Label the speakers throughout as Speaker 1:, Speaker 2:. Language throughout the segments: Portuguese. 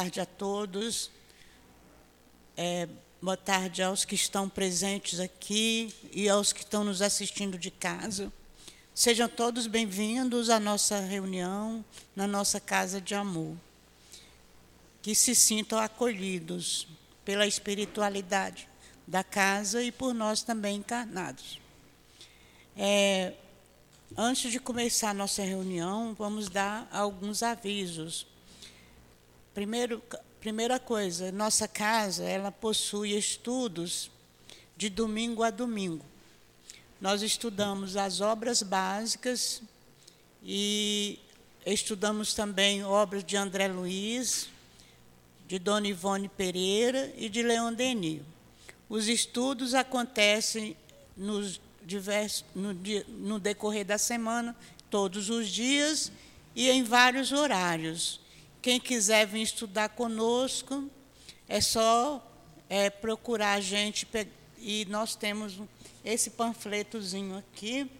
Speaker 1: tarde a todos. É, boa tarde aos que estão presentes aqui e aos que estão nos assistindo de casa. Sejam todos bem-vindos à nossa reunião na nossa casa de amor. Que se sintam acolhidos pela espiritualidade da casa e por nós também encarnados. É, antes de começar a nossa reunião, vamos dar alguns avisos. Primeiro, primeira coisa, nossa casa ela possui estudos de domingo a domingo. Nós estudamos as obras básicas e estudamos também obras de André Luiz, de Dona Ivone Pereira e de Leon Denis. Os estudos acontecem nos diversos, no, no decorrer da semana, todos os dias e em vários horários. Quem quiser vir estudar conosco, é só é, procurar a gente. E nós temos esse panfletozinho aqui,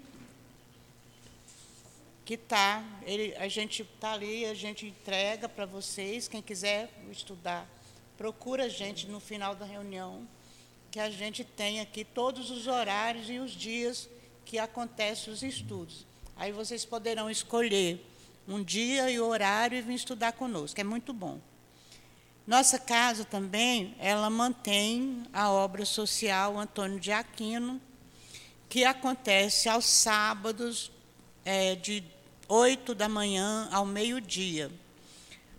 Speaker 1: que tá, ele, a gente está ali, a gente entrega para vocês. Quem quiser estudar, procura a gente no final da reunião, que a gente tem aqui todos os horários e os dias que acontecem os estudos. Aí vocês poderão escolher um dia e horário e vir estudar conosco. É muito bom. Nossa casa também, ela mantém a obra social Antônio de Aquino, que acontece aos sábados, é, de 8 da manhã ao meio-dia.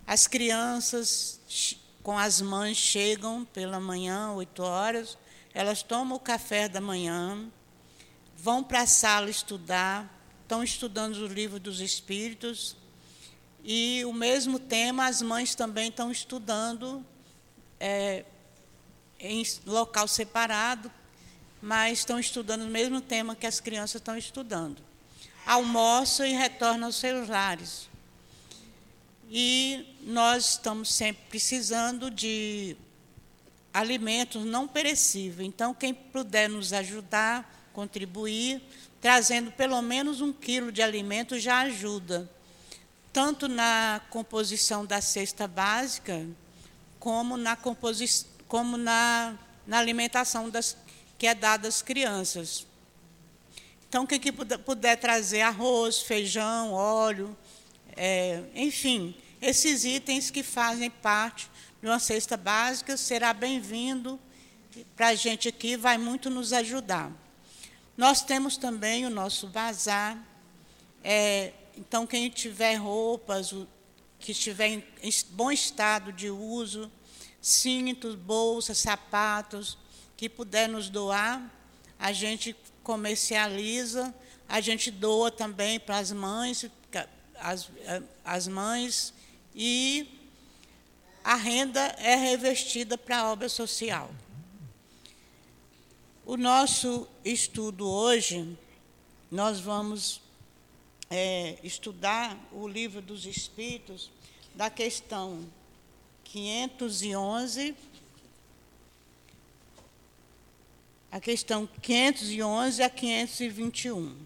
Speaker 1: As crianças com as mães chegam pela manhã, 8 horas, elas tomam o café da manhã, vão para a sala estudar, estão estudando o livro dos Espíritos, e o mesmo tema as mães também estão estudando é, em local separado, mas estão estudando o mesmo tema que as crianças estão estudando. Almoçam e retornam aos seus lares. E nós estamos sempre precisando de alimentos não perecíveis. Então, quem puder nos ajudar, contribuir, trazendo pelo menos um quilo de alimento já ajuda tanto na composição da cesta básica, como na, composição, como na, na alimentação das, que é dada às crianças. Então, quem que puder, puder trazer arroz, feijão, óleo, é, enfim, esses itens que fazem parte de uma cesta básica, será bem-vindo para a gente aqui, vai muito nos ajudar. Nós temos também o nosso bazar, é, então, quem tiver roupas que estiver em bom estado de uso, cintos, bolsas, sapatos, que puder nos doar, a gente comercializa, a gente doa também para as mães, as, as mães, e a renda é revestida para a obra social. O nosso estudo hoje, nós vamos é, estudar o livro dos Espíritos, da questão 511, a questão 511 a 521.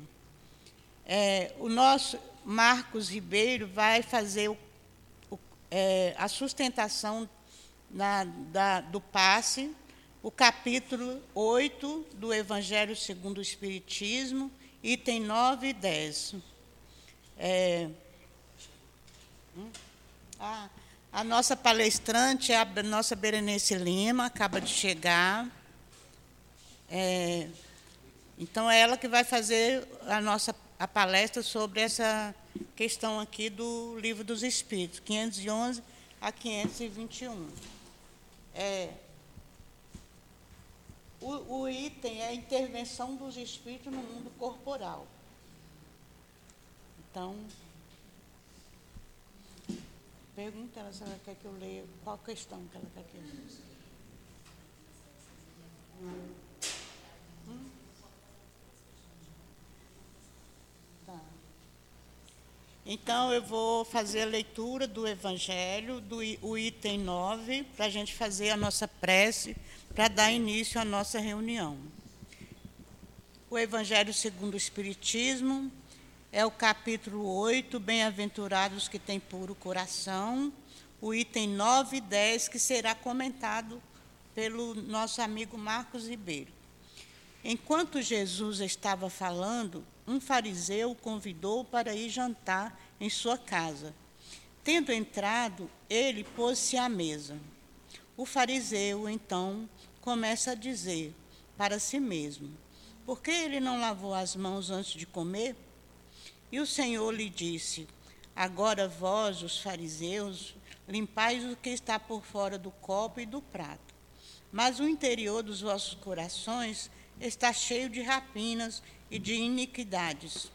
Speaker 1: É, o nosso Marcos Ribeiro vai fazer o, o, é, a sustentação na, da, do passe, o capítulo 8 do Evangelho segundo o Espiritismo, item 9 e 10. É, hum? ah, a nossa palestrante é a nossa Berenice Lima, acaba de chegar. É, então, é ela que vai fazer a nossa a palestra sobre essa questão aqui do Livro dos Espíritos, 511 a 521. É, o, o item é a intervenção dos espíritos no mundo corporal. Então, pergunta ela se ela quer que eu leia qual questão que ela quer que. Hum? Tá. Então, eu vou fazer a leitura do Evangelho, do o item 9, para a gente fazer a nossa prece, para dar início à nossa reunião. O Evangelho segundo o Espiritismo, é o capítulo 8, Bem-aventurados que têm puro coração, o item 9 e 10, que será comentado pelo nosso amigo Marcos Ribeiro. Enquanto Jesus estava falando, um fariseu o convidou para ir jantar em sua casa. Tendo entrado, ele pôs-se à mesa. O fariseu, então, começa a dizer para si mesmo: Por que ele não lavou as mãos antes de comer? E o Senhor lhe disse: Agora vós, os fariseus, limpais o que está por fora do copo e do prato, mas o interior dos vossos corações está cheio de rapinas e de iniquidades.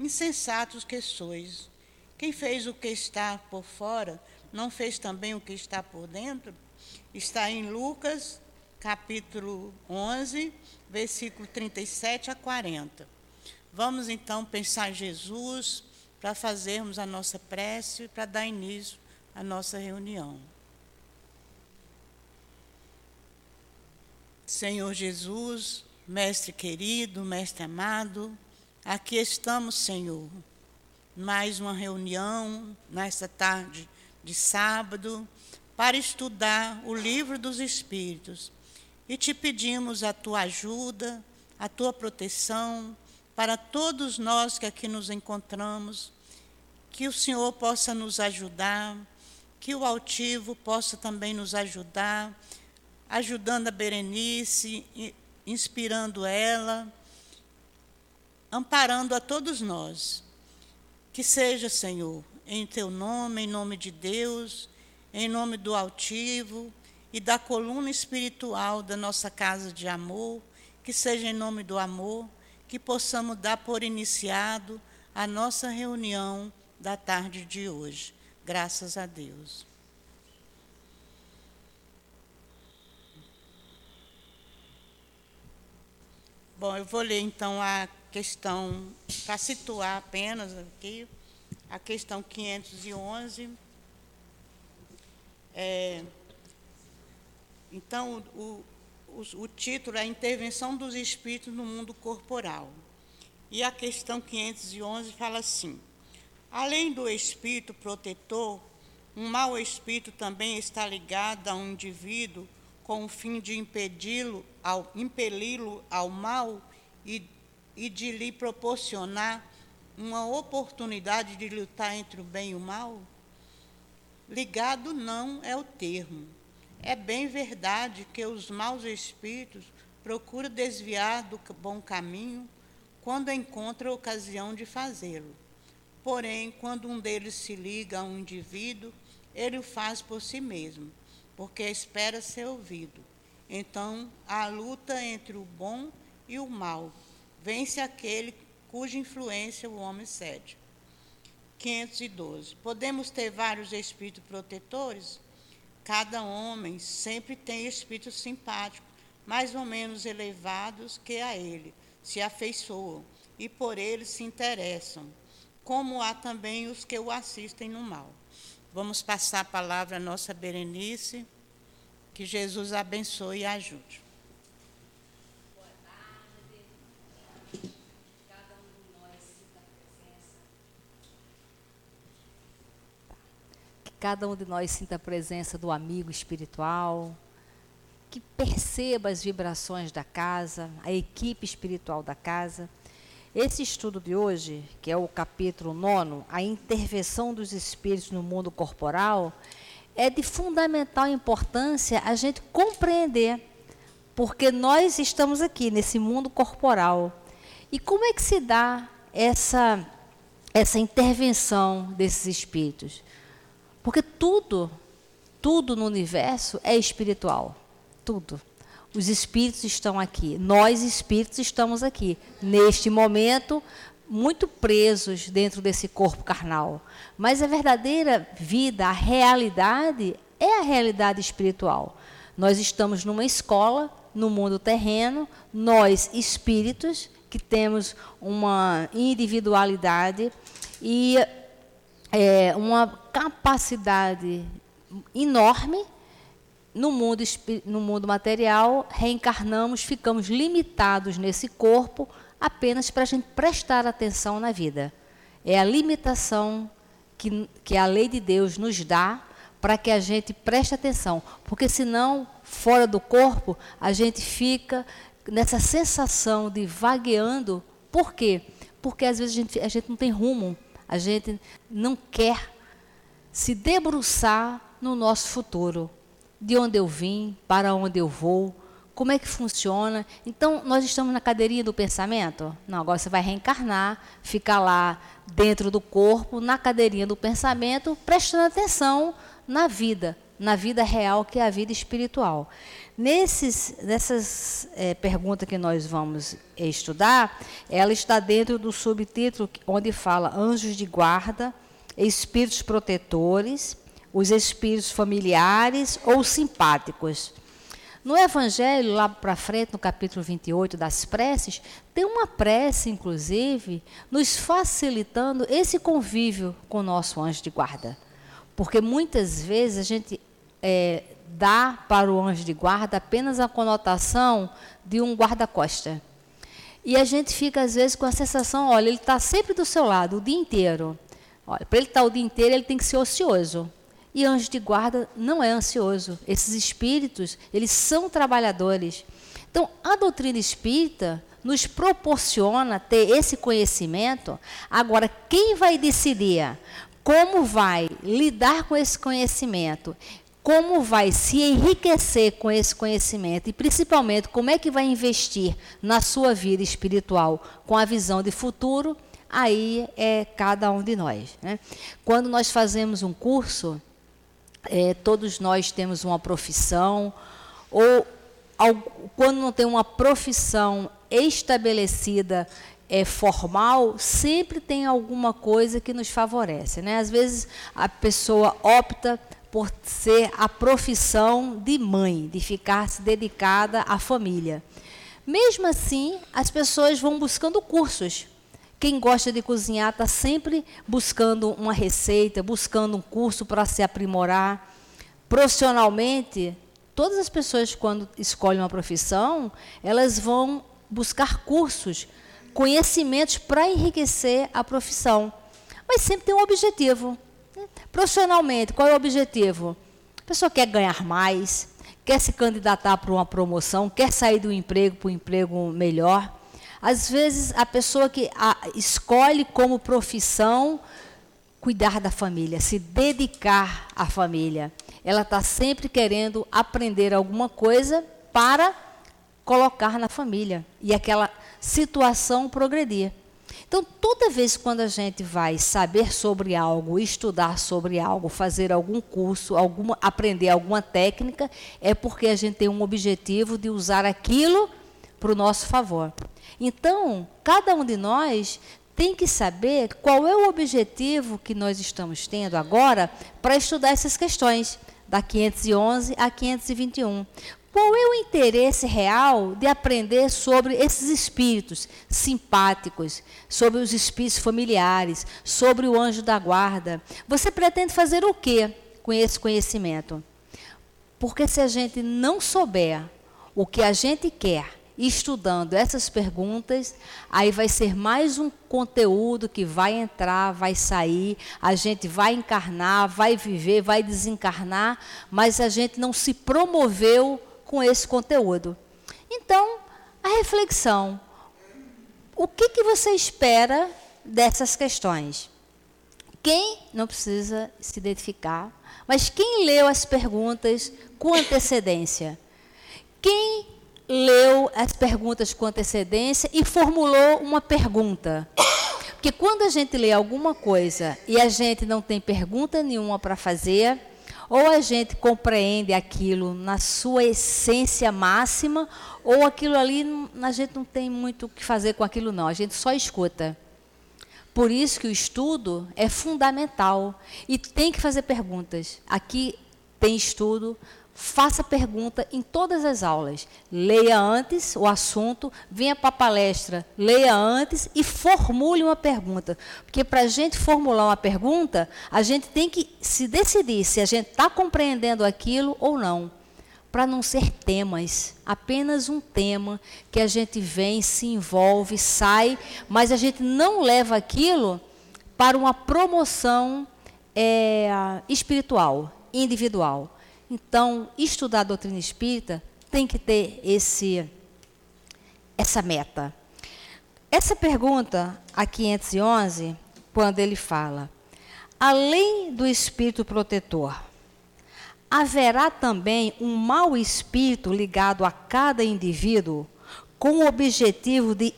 Speaker 1: Insensatos que sois! Quem fez o que está por fora, não fez também o que está por dentro? Está em Lucas, capítulo 11, versículo 37 a 40. Vamos então pensar em Jesus para fazermos a nossa prece, para dar início à nossa reunião. Senhor Jesus, Mestre querido, Mestre amado, aqui estamos, Senhor, mais uma reunião nesta tarde de sábado para estudar o livro dos Espíritos e te pedimos a tua ajuda, a tua proteção, para todos nós que aqui nos encontramos, que o Senhor possa nos ajudar, que o altivo possa também nos ajudar, ajudando a Berenice, inspirando ela, amparando a todos nós. Que seja, Senhor, em teu nome, em nome de Deus, em nome do altivo e da coluna espiritual da nossa casa de amor, que seja em nome do amor que possamos dar por iniciado a nossa reunião da tarde de hoje. Graças a Deus. Bom, eu vou ler então a questão, para situar apenas aqui, a questão 511. É, então, o, o, título é a Intervenção dos Espíritos no Mundo Corporal. E a questão 511 fala assim: Além do espírito protetor, um mau espírito também está ligado a um indivíduo com o fim de impedi-lo, ao impeli-lo ao mal e, e de lhe proporcionar uma oportunidade de lutar entre o bem e o mal? Ligado não é o termo. É bem verdade que os maus espíritos procuram desviar do bom caminho quando encontram ocasião de fazê-lo. Porém, quando um deles se liga a um indivíduo, ele o faz por si mesmo, porque espera ser ouvido. Então, a luta entre o bom e o mal vence aquele cuja influência o homem cede. 512. Podemos ter vários espíritos protetores? Cada homem sempre tem espíritos simpáticos, mais ou menos elevados que a ele, se afeiçoam e por ele se interessam, como há também os que o assistem no mal. Vamos passar a palavra à nossa Berenice, que Jesus abençoe e ajude.
Speaker 2: Cada um de nós sinta a presença do amigo espiritual, que perceba as vibrações da casa, a equipe espiritual da casa. Esse estudo de hoje, que é o capítulo 9, a intervenção dos espíritos no mundo corporal, é de fundamental importância a gente compreender, porque nós estamos aqui nesse mundo corporal. E como é que se dá essa, essa intervenção desses espíritos? Porque tudo, tudo no universo é espiritual. Tudo. Os espíritos estão aqui. Nós, espíritos, estamos aqui. Neste momento, muito presos dentro desse corpo carnal. Mas a verdadeira vida, a realidade, é a realidade espiritual. Nós estamos numa escola, no mundo terreno, nós, espíritos, que temos uma individualidade e é, uma capacidade enorme no mundo, no mundo material, reencarnamos, ficamos limitados nesse corpo apenas para a gente prestar atenção na vida. É a limitação que, que a lei de Deus nos dá para que a gente preste atenção, porque senão, fora do corpo, a gente fica nessa sensação de vagueando. Por quê? Porque às vezes a gente, a gente não tem rumo, a gente não quer se debruçar no nosso futuro. De onde eu vim, para onde eu vou, como é que funciona. Então, nós estamos na cadeirinha do pensamento? Não, agora você vai reencarnar, ficar lá dentro do corpo, na cadeirinha do pensamento, prestando atenção na vida, na vida real, que é a vida espiritual. Nesses, nessas é, perguntas que nós vamos estudar, ela está dentro do subtítulo onde fala anjos de guarda, espíritos protetores, os espíritos familiares ou simpáticos. No Evangelho, lá para frente, no capítulo 28 das preces, tem uma prece, inclusive, nos facilitando esse convívio com o nosso anjo de guarda. Porque muitas vezes a gente é, dá para o anjo de guarda apenas a conotação de um guarda-costa. E a gente fica, às vezes, com a sensação: olha, ele está sempre do seu lado o dia inteiro. Olha, para ele estar tá o dia inteiro, ele tem que ser ocioso. E anjo de guarda não é ansioso. Esses espíritos, eles são trabalhadores. Então, a doutrina espírita nos proporciona ter esse conhecimento. Agora, quem vai decidir como vai lidar com esse conhecimento como vai se enriquecer com esse conhecimento e principalmente como é que vai investir na sua vida espiritual com a visão de futuro, aí é cada um de nós. Né? Quando nós fazemos um curso, é, todos nós temos uma profissão, ou ao, quando não tem uma profissão estabelecida, é, formal, sempre tem alguma coisa que nos favorece. Né? Às vezes a pessoa opta por ser a profissão de mãe, de ficar se dedicada à família. Mesmo assim, as pessoas vão buscando cursos. Quem gosta de cozinhar está sempre buscando uma receita, buscando um curso para se aprimorar. Profissionalmente, todas as pessoas, quando escolhem uma profissão, elas vão buscar cursos, conhecimentos para enriquecer a profissão. Mas sempre tem um objetivo. Profissionalmente, qual é o objetivo? A pessoa quer ganhar mais, quer se candidatar para uma promoção, quer sair do emprego para um emprego melhor. Às vezes, a pessoa que a, escolhe como profissão cuidar da família, se dedicar à família. Ela está sempre querendo aprender alguma coisa para colocar na família e aquela situação progredir. Então, toda vez quando a gente vai saber sobre algo, estudar sobre algo, fazer algum curso, alguma, aprender alguma técnica, é porque a gente tem um objetivo de usar aquilo para o nosso favor. Então, cada um de nós tem que saber qual é o objetivo que nós estamos tendo agora para estudar essas questões, da 511 a 521. Qual é o interesse real de aprender sobre esses espíritos simpáticos, sobre os espíritos familiares, sobre o anjo da guarda? Você pretende fazer o que com esse conhecimento? Porque se a gente não souber o que a gente quer, estudando essas perguntas, aí vai ser mais um conteúdo que vai entrar, vai sair, a gente vai encarnar, vai viver, vai desencarnar, mas a gente não se promoveu com esse conteúdo. Então, a reflexão: o que, que você espera dessas questões? Quem não precisa se identificar, mas quem leu as perguntas com antecedência? Quem leu as perguntas com antecedência e formulou uma pergunta? Porque quando a gente lê alguma coisa e a gente não tem pergunta nenhuma para fazer, ou a gente compreende aquilo na sua essência máxima, ou aquilo ali a gente não tem muito o que fazer com aquilo não, a gente só escuta. Por isso que o estudo é fundamental e tem que fazer perguntas. Aqui tem estudo, faça pergunta em todas as aulas. Leia antes o assunto, venha para a palestra, leia antes e formule uma pergunta. Porque para a gente formular uma pergunta, a gente tem que se decidir se a gente está compreendendo aquilo ou não. Para não ser temas, apenas um tema que a gente vem, se envolve, sai, mas a gente não leva aquilo para uma promoção é, espiritual individual. Então, estudar a doutrina espírita tem que ter esse essa meta. Essa pergunta, a 511, quando ele fala, além do espírito protetor, haverá também um mau espírito ligado a cada indivíduo com o objetivo de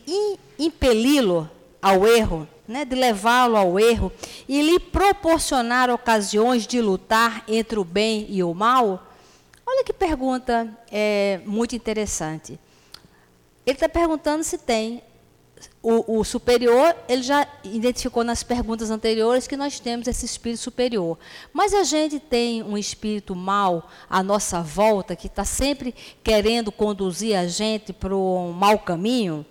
Speaker 2: impeli-lo ao erro, né, de levá-lo ao erro e lhe proporcionar ocasiões de lutar entre o bem e o mal? Olha que pergunta é, muito interessante. Ele está perguntando se tem o, o, superior, ele já identificou nas perguntas anteriores que nós temos esse espírito superior. Mas a gente tem um espírito mal à nossa volta, que está sempre querendo conduzir a gente para um mau caminho,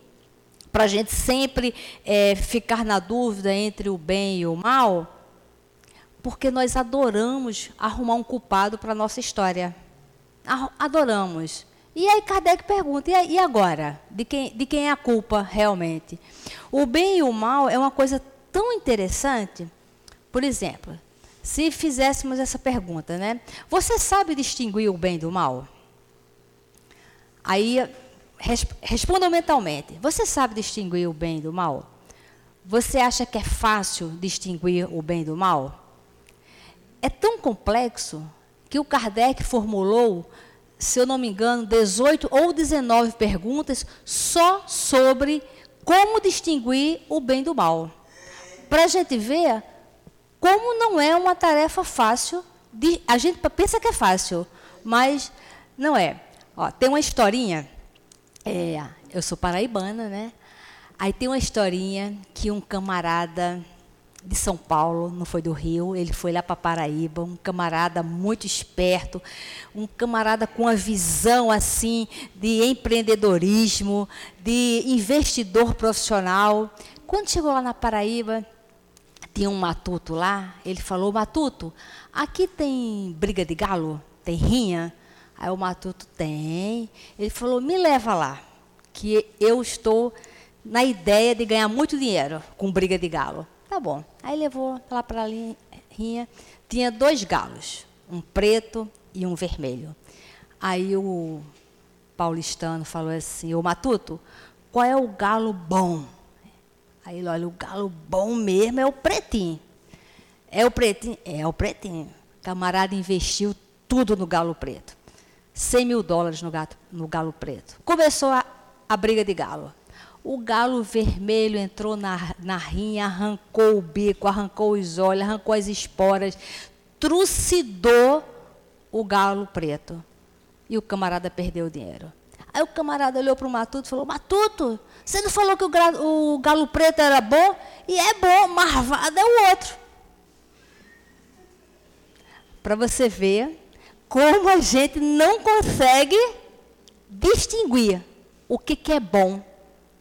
Speaker 2: para a gente sempre é, ficar na dúvida entre o bem e o mal, porque nós adoramos arrumar um culpado para a nossa história. Adoramos. E aí Kardec pergunta, e agora? De quem, de quem é a culpa realmente? O bem e o mal é uma coisa tão interessante. Por exemplo, se fizéssemos essa pergunta, né? Você sabe distinguir o bem do mal? Aí responda mentalmente. Você sabe distinguir o bem do mal? Você acha que é fácil distinguir o bem do mal? É tão complexo que o Kardec formulou se eu não me engano, 18 ou 19 perguntas só sobre como distinguir o bem do mal. Para a gente ver como não é uma tarefa fácil. De, a gente pensa que é fácil, mas não é. Ó, tem uma historinha. É, eu sou paraibana, né? Aí tem uma historinha que um camarada de São Paulo, não foi do Rio, ele foi lá para Paraíba, um camarada muito esperto, um camarada com uma visão assim de empreendedorismo, de investidor profissional. Quando chegou lá na Paraíba, tinha um matuto lá, ele falou: "Matuto, aqui tem briga de galo? Tem rinha?" Aí o matuto tem. Ele falou: "Me leva lá, que eu estou na ideia de ganhar muito dinheiro com briga de galo." Tá bom. Aí levou lá para a linha, tinha dois galos, um preto e um vermelho. Aí o paulistano falou assim, o Matuto, qual é o galo bom? Aí ele olha, o galo bom mesmo é o pretinho. É o pretinho? É o pretinho. O camarada investiu tudo no galo preto. 100 mil dólares no, gato, no galo preto. Começou a, a briga de galo. O galo vermelho entrou na, na rinha, arrancou o bico, arrancou os olhos, arrancou as esporas, trucidou o galo preto. E o camarada perdeu o dinheiro. Aí o camarada olhou para o Matuto e falou: Matuto, você não falou que o, o galo preto era bom? E é bom, marvado é o outro. Para você ver como a gente não consegue distinguir o que, que é bom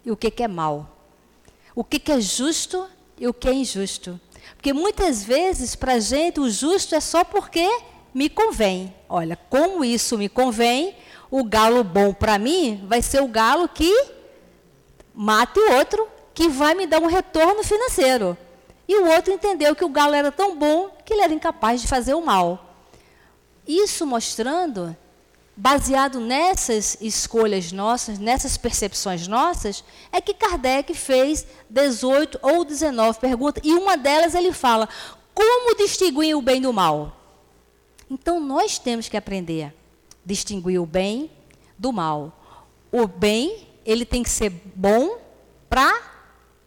Speaker 2: e o que, que é mal. O que, que é justo e o que é injusto. Porque muitas vezes, para a gente, o justo é só porque me convém. Olha, como isso me convém, o galo bom para mim vai ser o galo que mate o outro, que vai me dar um retorno financeiro. E o outro entendeu que o galo era tão bom que ele era incapaz de fazer o mal. Isso mostrando baseado nessas escolhas nossas, nessas percepções nossas, é que Kardec fez 18 ou 19 perguntas, e uma delas ele fala: como distinguir o bem do mal? Então nós temos que aprender distinguir o bem do mal. O bem, ele tem que ser bom para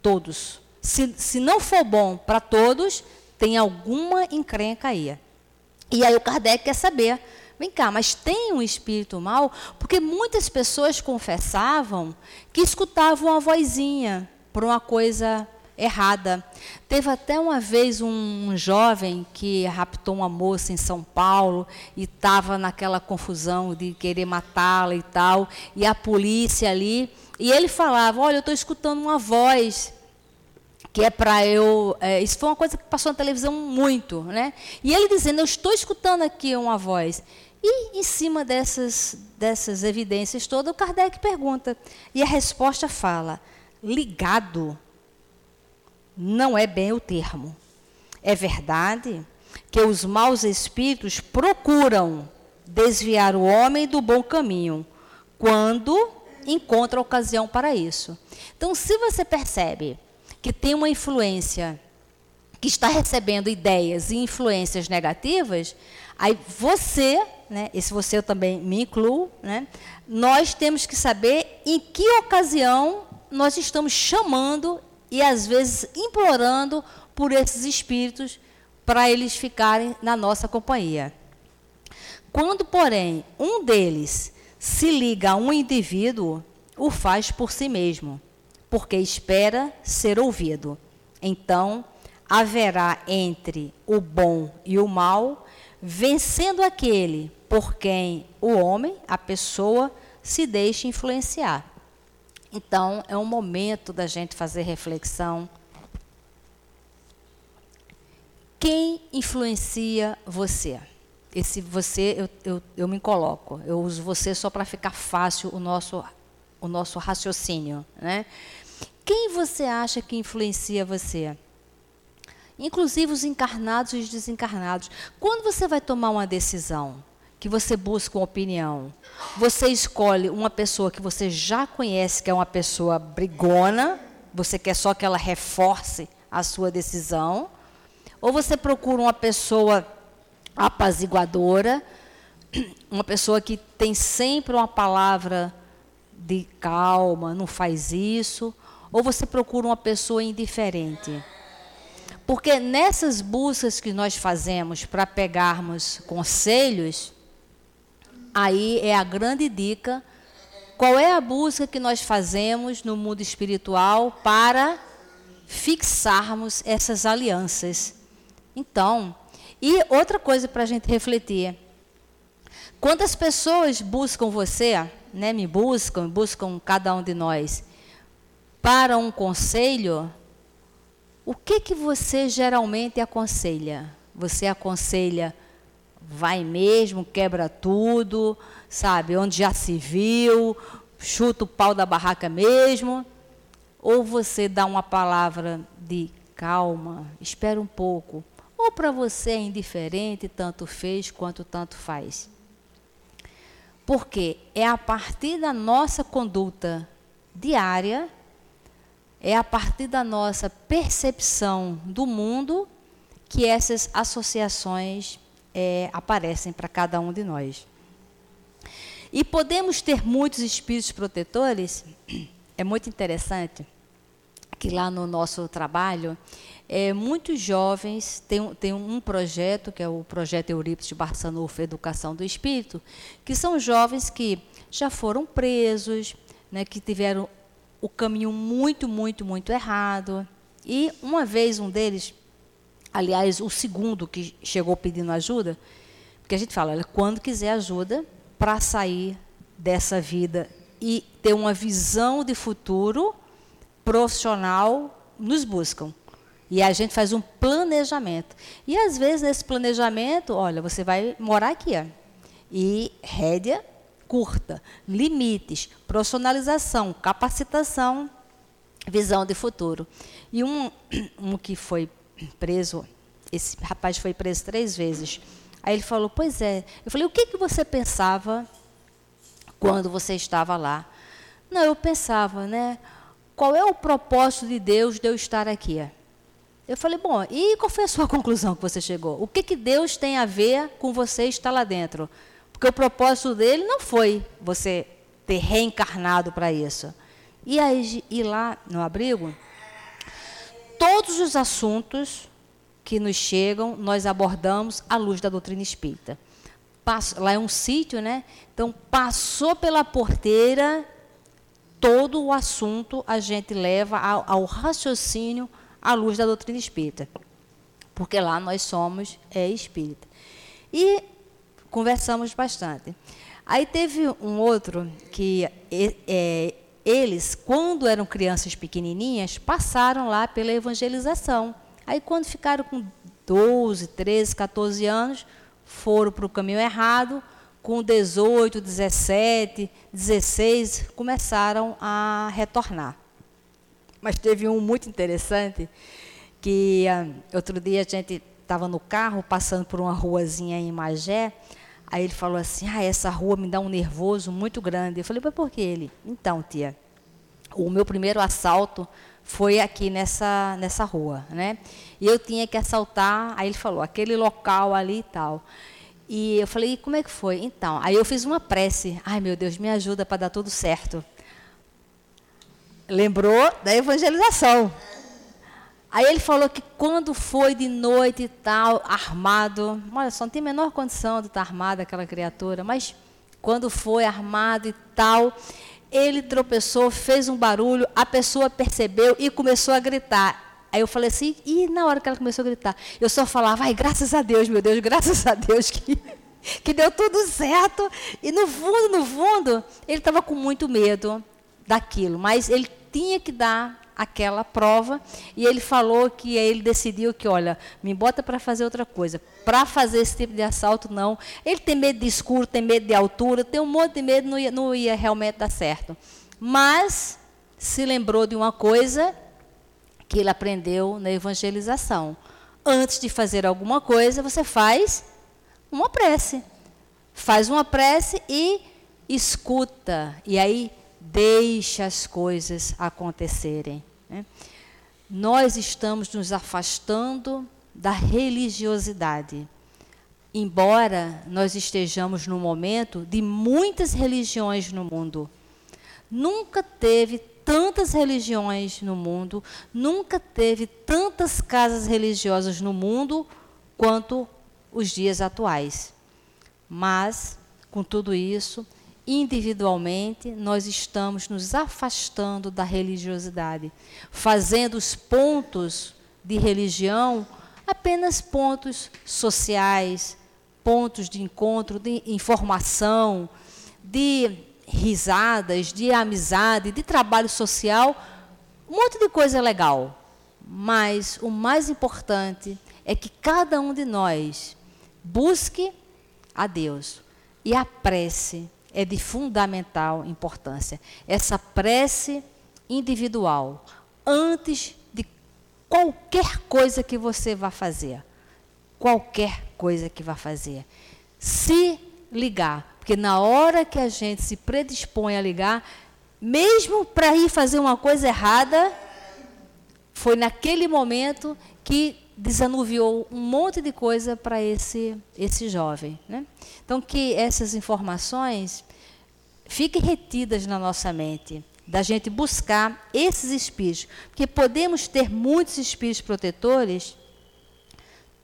Speaker 2: todos. Se, se não for bom para todos, tem alguma encrenca aí. E aí o Kardec quer saber Vem cá, mas tem um espírito mal? Porque muitas pessoas confessavam que escutavam uma vozinha por uma coisa errada. Teve até uma vez um jovem que raptou uma moça em São Paulo e estava naquela confusão de querer matá-la e tal, e a polícia ali, e ele falava: Olha, eu estou escutando uma voz que é para eu. É, isso foi uma coisa que passou na televisão muito, né? E ele dizendo: Eu estou escutando aqui uma voz. E, em cima dessas, dessas evidências todas, o Kardec pergunta. E a resposta fala: ligado não é bem o termo. É verdade que os maus espíritos procuram desviar o homem do bom caminho, quando encontra ocasião para isso. Então, se você percebe que tem uma influência que está recebendo ideias e influências negativas, aí você, né, esse você eu também me incluo, né, nós temos que saber em que ocasião nós estamos chamando e às vezes implorando por esses espíritos para eles ficarem na nossa companhia. Quando, porém, um deles se liga a um indivíduo, o faz por si mesmo, porque espera ser ouvido. Então, haverá entre o bom e o mal, vencendo aquele por quem o homem, a pessoa, se deixa influenciar. Então, é um momento da gente fazer reflexão. Quem influencia você? Esse você, eu, eu, eu me coloco. Eu uso você só para ficar fácil o nosso, o nosso raciocínio. Né? Quem você acha que influencia você? Inclusive os encarnados e os desencarnados. Quando você vai tomar uma decisão, que você busca uma opinião, você escolhe uma pessoa que você já conhece, que é uma pessoa brigona, você quer só que ela reforce a sua decisão, ou você procura uma pessoa apaziguadora, uma pessoa que tem sempre uma palavra de calma, não faz isso, ou você procura uma pessoa indiferente. Porque nessas buscas que nós fazemos para pegarmos conselhos, aí é a grande dica. Qual é a busca que nós fazemos no mundo espiritual para fixarmos essas alianças? Então, e outra coisa para a gente refletir. Quantas pessoas buscam você, né, me buscam, buscam cada um de nós, para um conselho, o que, que você geralmente aconselha? Você aconselha, vai mesmo, quebra tudo, sabe, onde já se viu, chuta o pau da barraca mesmo? Ou você dá uma palavra de calma, espera um pouco, ou para você é indiferente, tanto fez quanto tanto faz. Porque é a partir da nossa conduta diária, é a partir da nossa percepção do mundo que essas associações é, aparecem para cada um de nós. E podemos ter muitos espíritos protetores, é muito interessante que lá no nosso trabalho é, muitos jovens têm, têm um projeto, que é o projeto Eurípides de Barçanufo Educação do Espírito, que são jovens que já foram presos, né, que tiveram o caminho muito, muito, muito errado. E uma vez um deles, aliás, o segundo que chegou pedindo ajuda, porque a gente fala, olha, quando quiser ajuda para sair dessa vida e ter uma visão de futuro profissional, nos buscam. E a gente faz um planejamento. E às vezes nesse planejamento, olha, você vai morar aqui, ó, e rédea curta, limites, profissionalização, capacitação, visão de futuro. E um, um que foi preso, esse rapaz foi preso três vezes. Aí ele falou, pois é. Eu falei, o que, que você pensava quando você estava lá? Não, eu pensava, né? Qual é o propósito de Deus de eu estar aqui? Eu falei, bom, e qual foi a sua conclusão que você chegou? O que, que Deus tem a ver com você estar lá dentro? Porque o propósito dele não foi você ter reencarnado para isso. E aí, e lá no abrigo, todos os assuntos que nos chegam, nós abordamos à luz da doutrina espírita. Lá é um sítio, né? Então, passou pela porteira, todo o assunto a gente leva ao, ao raciocínio à luz da doutrina espírita, porque lá nós somos é, espírita. E conversamos bastante. Aí teve um outro que é, eles, quando eram crianças pequenininhas, passaram lá pela evangelização. Aí, quando ficaram com 12, 13, 14 anos, foram para o caminho errado, com 18, 17, 16, começaram a retornar. Mas teve um muito interessante que uh, outro dia a gente estava no carro, passando por uma ruazinha em Magé. Aí ele falou assim: Ah, essa rua me dá um nervoso muito grande. Eu falei: Mas por que ele? Então, tia, o meu primeiro assalto foi aqui nessa, nessa rua, né? E eu tinha que assaltar. Aí ele falou: aquele local ali e tal. E eu falei: Como é que foi? Então, aí eu fiz uma prece: Ai, meu Deus, me ajuda para dar tudo certo. Lembrou da evangelização. Aí ele falou que quando foi de noite e tal, armado, olha só, não tem a menor condição de estar armado aquela criatura, mas quando foi armado e tal, ele tropeçou, fez um barulho, a pessoa percebeu e começou a gritar. Aí eu falei assim, e na hora que ela começou a gritar, eu só falava, ai, graças a Deus, meu Deus, graças a Deus que, que deu tudo certo. E no fundo, no fundo, ele estava com muito medo daquilo, mas ele tinha que dar aquela prova e ele falou que ele decidiu que, olha, me bota para fazer outra coisa. Para fazer esse tipo de assalto, não. Ele tem medo de escuro, tem medo de altura, tem um monte de medo, não ia, não ia realmente dar certo. Mas se lembrou de uma coisa que ele aprendeu na evangelização. Antes de fazer alguma coisa, você faz uma prece. Faz uma prece e escuta. E aí deixa as coisas acontecerem. Né? Nós estamos nos afastando da religiosidade. Embora nós estejamos num momento de muitas religiões no mundo, nunca teve tantas religiões no mundo, nunca teve tantas casas religiosas no mundo quanto os dias atuais. Mas, com tudo isso, individualmente, nós estamos nos afastando da religiosidade, fazendo os pontos de religião apenas pontos sociais, pontos de encontro, de informação, de risadas, de amizade, de trabalho social, um monte de coisa legal. Mas o mais importante é que cada um de nós busque a Deus e a prece é de fundamental importância. Essa prece individual, antes de qualquer coisa que você vá fazer. Qualquer coisa que vá fazer. Se ligar, porque na hora que a gente se predispõe a ligar, mesmo para ir fazer uma coisa errada, foi naquele momento que desanuviou um monte de coisa para esse, esse jovem. Né? Então, que essas informações fiquem retidas na nossa mente, da gente buscar esses espíritos, porque podemos ter muitos espíritos protetores,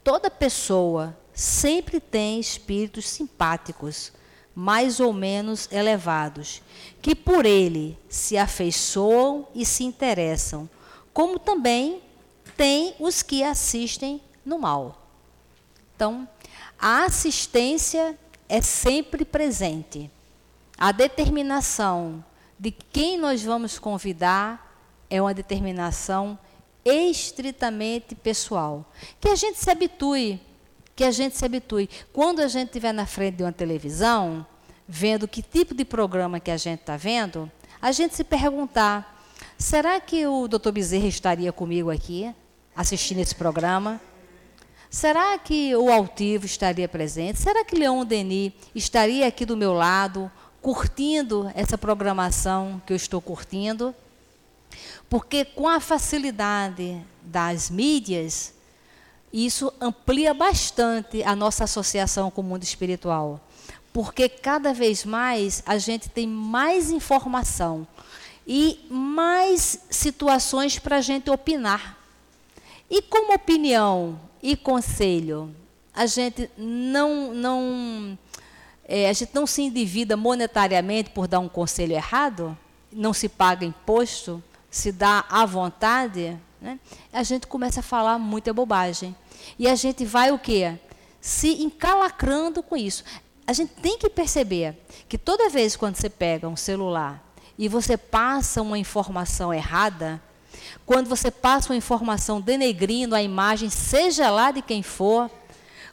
Speaker 2: toda pessoa sempre tem espíritos simpáticos, mais ou menos elevados, que por ele se afeiçoam e se interessam, como também tem os que assistem no mal. Então, a assistência é sempre presente. A determinação de quem nós vamos convidar é uma determinação estritamente pessoal. Que a gente se habitue, que a gente se habitue. Quando a gente estiver na frente de uma televisão, vendo que tipo de programa que a gente está vendo, a gente se perguntar: será que o doutor Bezerra estaria comigo aqui? Assistindo esse programa? Será que o altivo estaria presente? Será que Leon Denis estaria aqui do meu lado, curtindo essa programação que eu estou curtindo? Porque com a facilidade das mídias, isso amplia bastante a nossa associação com o mundo espiritual. Porque cada vez mais a gente tem mais informação e mais situações para a gente opinar. E como opinião e conselho, a gente não, não, é, a gente não se endivida monetariamente por dar um conselho errado, não se paga imposto, se dá à vontade, né? a gente começa a falar muita bobagem. E a gente vai o quê? Se encalacrando com isso. A gente tem que perceber que toda vez quando você pega um celular e você passa uma informação errada, quando você passa uma informação denegrindo a imagem, seja lá de quem for,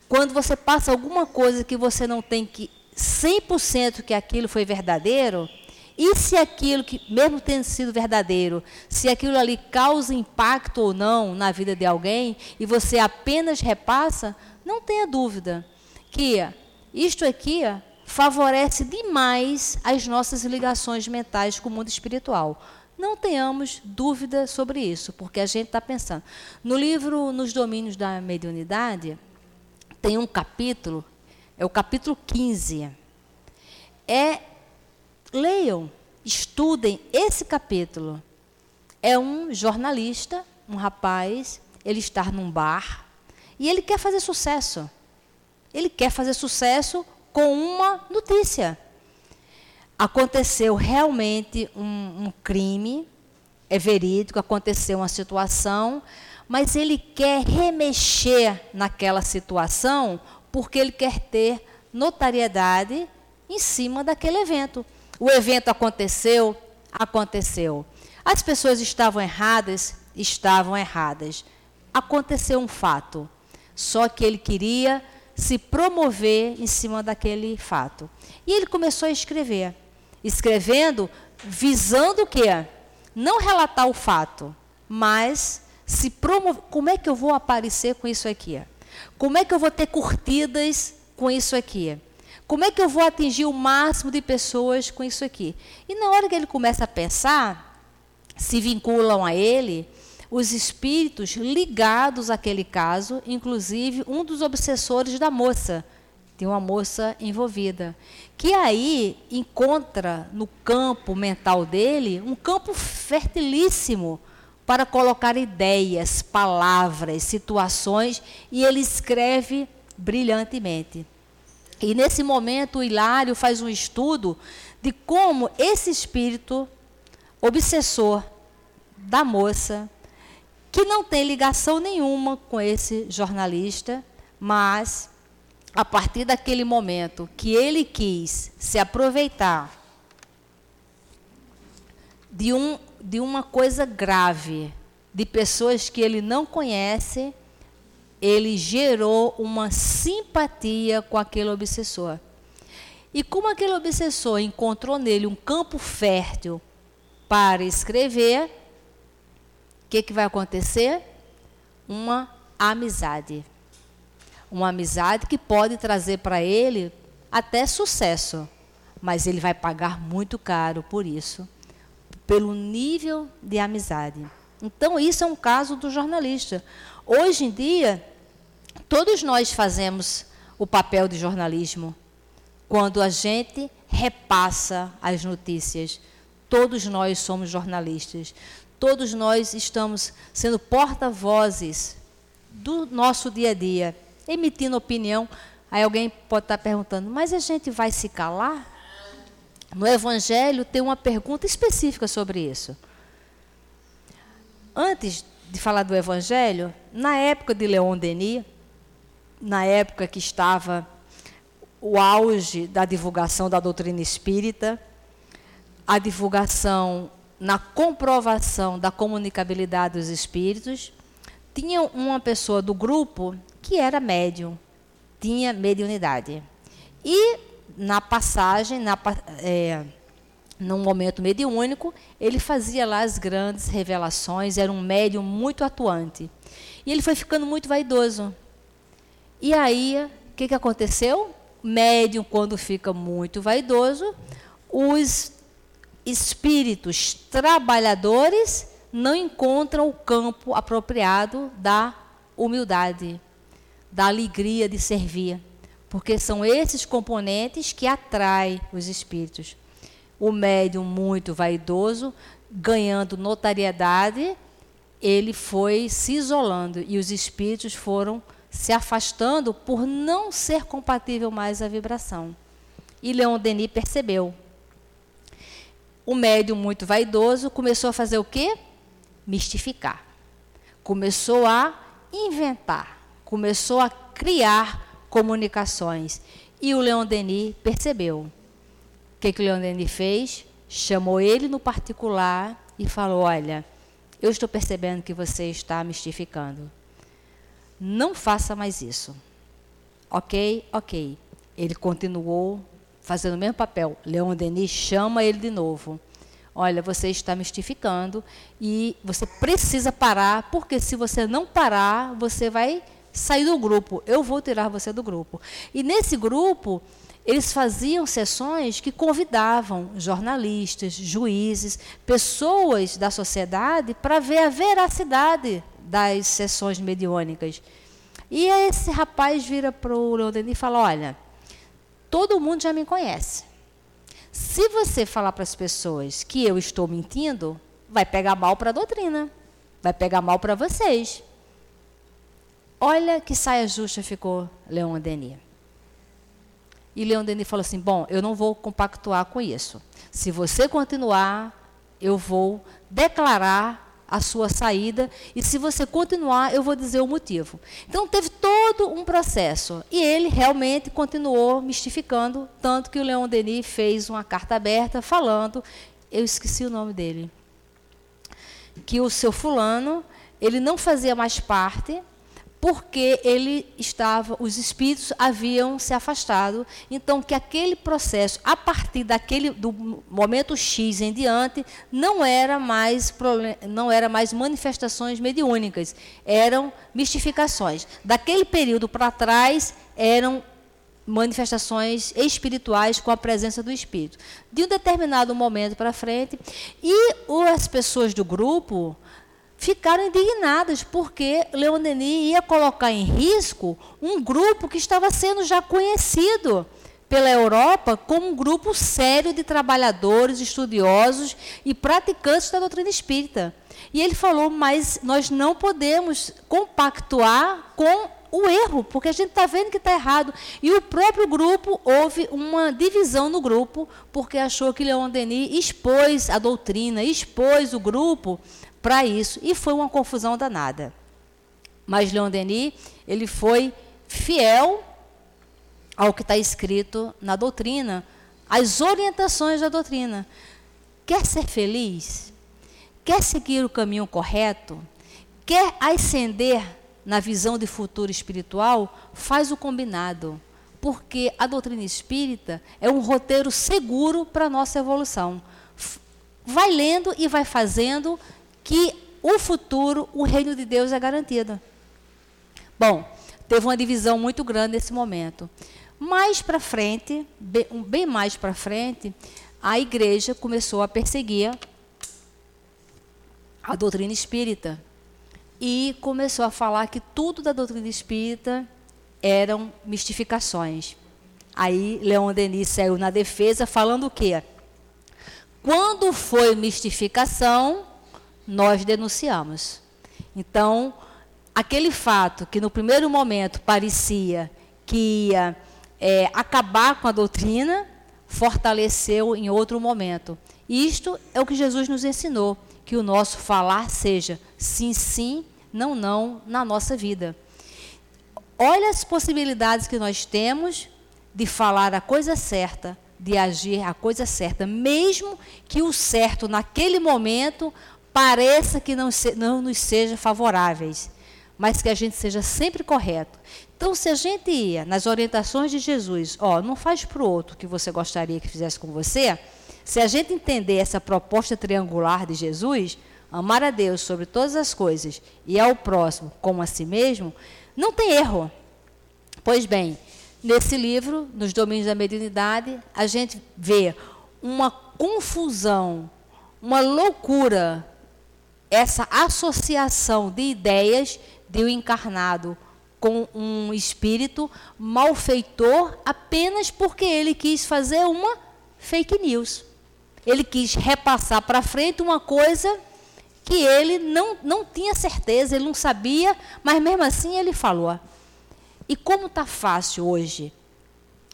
Speaker 2: quando você passa alguma coisa que você não tem que 100% que aquilo foi verdadeiro, E se aquilo que, mesmo tendo sido verdadeiro, se aquilo ali causa impacto ou não na vida de alguém e você apenas repassa, não tenha dúvida que isto aqui favorece demais as nossas ligações mentais com o mundo espiritual. Não tenhamos dúvida sobre isso, porque a gente está pensando. No livro Nos Domínios da Mediunidade, tem um capítulo, é o capítulo 15. É, leiam, estudem esse capítulo. É um jornalista, um rapaz, ele está num bar e ele quer fazer sucesso. Ele quer fazer sucesso com uma notícia aconteceu realmente um, um crime, é verídico, aconteceu uma situação, mas ele quer remexer naquela situação porque ele quer ter notariedade em cima daquele evento. O evento aconteceu, aconteceu. As pessoas estavam erradas, estavam erradas. Aconteceu um fato. Só que ele queria se promover em cima daquele fato. E ele começou a escrever escrevendo visando o quê? Não relatar o fato, mas se promover. Como é que eu vou aparecer com isso aqui? Como é que eu vou ter curtidas com isso aqui? Como é que eu vou atingir o máximo de pessoas com isso aqui? E na hora que ele começa a pensar, se vinculam a ele os espíritos ligados àquele caso, inclusive um dos obsessores da moça, tem uma moça envolvida. Que aí encontra no campo mental dele um campo fertilíssimo para colocar ideias, palavras, situações, e ele escreve brilhantemente. E nesse momento o Hilário faz um estudo de como esse espírito obsessor da moça, que não tem ligação nenhuma com esse jornalista, mas a partir daquele momento que ele quis se aproveitar de, um, de uma coisa grave, de pessoas que ele não conhece, ele gerou uma simpatia com aquele obsessor. E como aquele obsessor encontrou nele um campo fértil para escrever, o que, que vai acontecer? Uma amizade uma amizade que pode trazer para ele até sucesso, mas ele vai pagar muito caro por isso, pelo nível de amizade. Então, isso é um caso do jornalista. Hoje em dia, todos nós fazemos o papel de jornalismo. Quando a gente repassa as notícias, todos nós somos jornalistas. Todos nós estamos sendo porta-vozes do nosso dia a dia emitindo opinião. Aí alguém pode estar perguntando, mas a gente vai se calar? No Evangelho tem uma pergunta específica sobre isso. Antes de falar do Evangelho, na época de Leon Denis, na época que estava o auge da divulgação da doutrina espírita, a divulgação na comprovação da comunicabilidade dos espíritos, tinha uma pessoa do grupo que era médium, tinha mediunidade. E na passagem, na, é, num momento mediúnico, ele fazia lá as grandes revelações, era um médium muito atuante. E ele foi ficando muito vaidoso. E aí, o que, que aconteceu? Médium, quando fica muito vaidoso, os espíritos trabalhadores não encontram o campo apropriado da humildade da alegria de servir, porque são esses componentes que atraem os espíritos. O médium muito vaidoso, ganhando notariedade, ele foi se isolando e os espíritos foram se afastando por não ser compatível mais à vibração. E Leon Denis percebeu. O médium muito vaidoso começou a fazer o quê? Mistificar. Começou a inventar começou a criar comunicações. E o Leon Denis percebeu. O que, que o Leon Denis fez? Chamou ele no particular e falou: Olha, eu estou percebendo que você está mistificando. Não faça mais isso. Ok? Ok. Ele continuou fazendo o mesmo papel. Leon Denis chama ele de novo. Olha, você está mistificando e você precisa parar, porque se você não parar, você vai sair do grupo. Eu vou tirar você do grupo. E nesse grupo, eles faziam sessões que convidavam jornalistas, juízes, pessoas da sociedade para ver a veracidade das sessões mediúnicas. E esse rapaz vira para o Leonardo e fala: Olha, todo mundo já me conhece. Se você falar para as pessoas que eu estou mentindo, vai pegar mal para a doutrina, vai pegar mal para vocês. Olha que saia justa ficou Leon Denis. E Leon Denis falou assim: Bom, eu não vou compactuar com isso. Se você continuar, eu vou declarar a sua saída e se você continuar, eu vou dizer o motivo. Então teve todo um processo e ele realmente continuou mistificando, tanto que o Leon Denis fez uma carta aberta falando, eu esqueci o nome dele, que o seu fulano, ele não fazia mais parte porque ele estava, os espíritos haviam se afastado, então que aquele processo, a partir daquele do momento X em diante, não era mais não era mais manifestações mediúnicas, eram mistificações. Daquele período para trás eram manifestações espirituais com a presença do espírito. De um determinado momento para frente, e as pessoas do grupo ficaram indignadas porque Leon Denis ia colocar em risco um grupo que estava sendo já conhecido pela Europa como um grupo sério de trabalhadores, estudiosos e praticantes da doutrina espírita. E ele falou, mas nós não podemos compactuar com o erro, porque a gente está vendo que está errado. E o próprio grupo, houve uma divisão no grupo, porque achou que Leon Denis expôs a doutrina, expôs o grupo para isso e foi uma confusão danada. Mas Leon Denis, ele foi fiel ao que está escrito na doutrina, às orientações da doutrina. Quer ser feliz? Quer seguir o caminho correto? Quer ascender na visão de futuro espiritual? Faz o combinado. Porque a doutrina espírita é um roteiro seguro para a nossa evolução. Vai lendo e vai fazendo que o futuro, o reino de Deus é garantido. Bom, teve uma divisão muito grande nesse momento. Mais para frente, bem, bem mais para frente, a igreja começou a perseguir a doutrina espírita e começou a falar que tudo da doutrina espírita eram mistificações. Aí Leon Denis saiu na defesa falando o quê? Quando foi mistificação, nós denunciamos. Então, aquele fato que no primeiro momento parecia que ia é, acabar com a doutrina, fortaleceu em outro momento. Isto é o que Jesus nos ensinou, que o nosso falar seja sim, sim, não, não na nossa vida. Olha as possibilidades que nós temos de falar a coisa certa, de agir a coisa certa, mesmo que o certo naquele momento pareça que não, se, não nos seja favoráveis, mas que a gente seja sempre correto. Então, se a gente ia nas orientações de Jesus, ó, não faz para o outro o que você gostaria que fizesse com você, se a gente entender essa proposta triangular de Jesus, amar a Deus sobre todas as coisas e ao próximo como a si mesmo, não tem erro. Pois bem, nesse livro, nos domínios da mediunidade, a gente vê uma confusão, uma loucura essa associação de ideias de um encarnado com um espírito malfeitor apenas porque ele quis fazer uma fake news. Ele quis repassar para frente uma coisa que ele não, não tinha certeza, ele não sabia, mas mesmo assim ele falou. E como está fácil hoje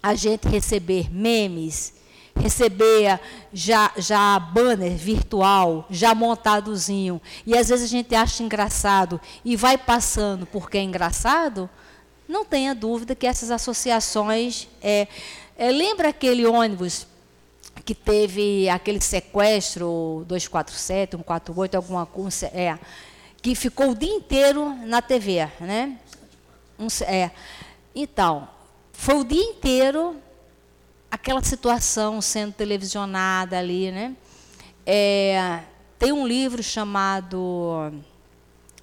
Speaker 2: a gente receber memes, receber já, já banner virtual, já montadozinho, e às vezes a gente acha engraçado e vai passando porque é engraçado, não tenha dúvida que essas associações. É, é, lembra aquele ônibus que teve aquele sequestro 247, 148, alguma coisa, é, que ficou o dia inteiro na TV, né? Um, é, então, foi o dia inteiro aquela situação sendo televisionada ali, né? É, tem um livro chamado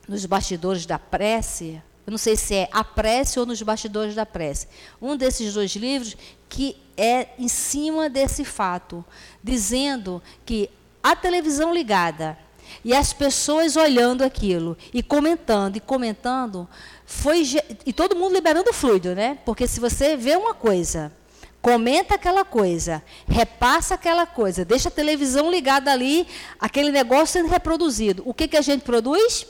Speaker 2: Nos Bastidores da Prece, eu não sei se é A Prece ou Nos Bastidores da Prece. Um desses dois livros que é em cima desse fato, dizendo que a televisão ligada e as pessoas olhando aquilo e comentando e comentando, foi e todo mundo liberando fluido, né? Porque se você vê uma coisa comenta aquela coisa, repassa aquela coisa, deixa a televisão ligada ali, aquele negócio sendo reproduzido. O que, que a gente produz?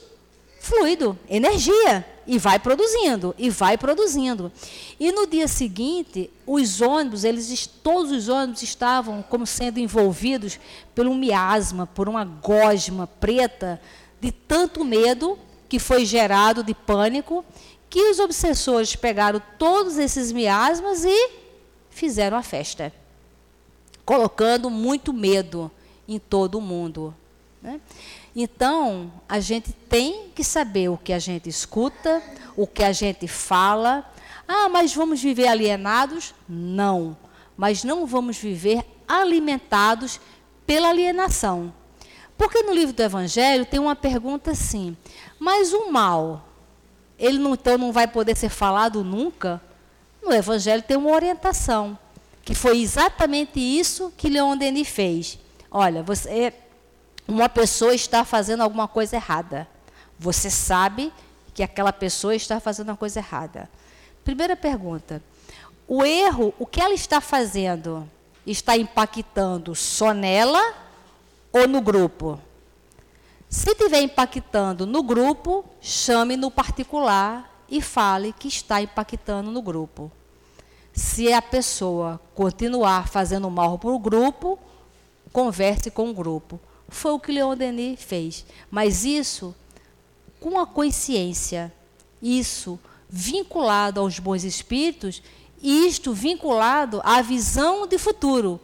Speaker 2: Fluido, energia. E vai produzindo, e vai produzindo. E no dia seguinte, os ônibus, eles, todos os ônibus estavam como sendo envolvidos por um miasma, por uma gosma preta, de tanto medo que foi gerado de pânico, que os obsessores pegaram todos esses miasmas e fizeram a festa, colocando muito medo em todo o mundo. Né? Então, a gente tem que saber o que a gente escuta, o que a gente fala. Ah, mas vamos viver alienados? Não. Mas não vamos viver alimentados pela alienação. Porque no livro do Evangelho tem uma pergunta assim: mas o mal, ele não, então não vai poder ser falado nunca? No Evangelho tem uma orientação, que foi exatamente isso que Leon Denis fez. Olha, você, uma pessoa está fazendo alguma coisa errada. Você sabe que aquela pessoa está fazendo uma coisa errada. Primeira pergunta: o erro, o que ela está fazendo, está impactando só nela ou no grupo? Se estiver impactando no grupo, chame no particular e fale que está impactando no grupo. Se a pessoa continuar fazendo mal para o grupo, converse com o grupo. Foi o que Leon Denis fez. Mas isso com a consciência, isso vinculado aos bons espíritos, isto vinculado à visão de futuro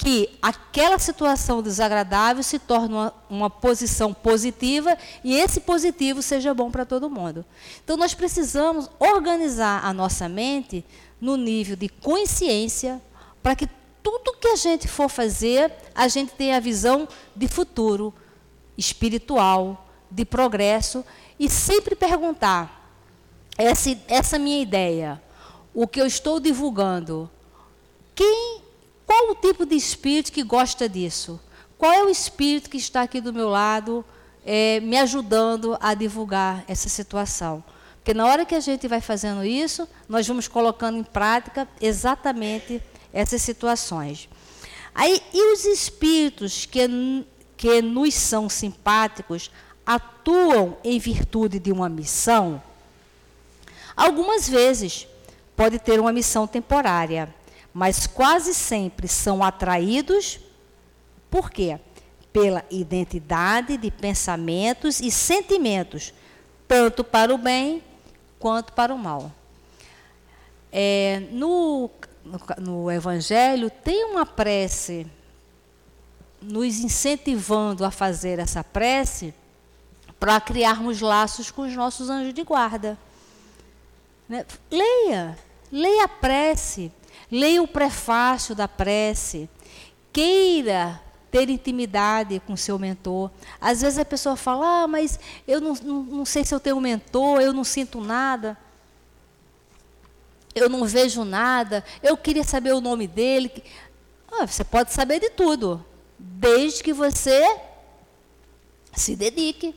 Speaker 2: que aquela situação desagradável se torne uma, uma, posição positiva e esse positivo seja bom para todo mundo. Então, nós precisamos organizar a nossa mente no nível de consciência para que tudo que a gente for fazer, a gente tenha a visão de futuro espiritual, de progresso e sempre perguntar: essa, essa minha ideia, o que eu estou divulgando, quem qual o tipo de espírito que gosta disso? Qual é o espírito que está aqui do meu lado, é, me ajudando a divulgar essa situação? Porque na hora que a gente vai fazendo isso, nós vamos colocando em prática exatamente essas situações. Aí, e os espíritos que, que nos são simpáticos atuam em virtude de uma missão? Algumas vezes pode ter uma missão temporária mas quase sempre são atraídos por quê? Pela identidade de pensamentos e sentimentos, tanto para o bem quanto para o mal. É, no, no, no Evangelho tem uma prece nos incentivando a fazer essa prece para criarmos laços com os nossos anjos de guarda. Né? Leia, leia a prece, Leia o prefácio da prece. Queira ter intimidade com seu mentor. Às vezes a pessoa fala, ah, mas eu não, não, não sei se eu tenho um mentor, eu não sinto nada, eu não vejo nada, eu queria saber o nome dele. Ah, você pode saber de tudo, desde que você se dedique,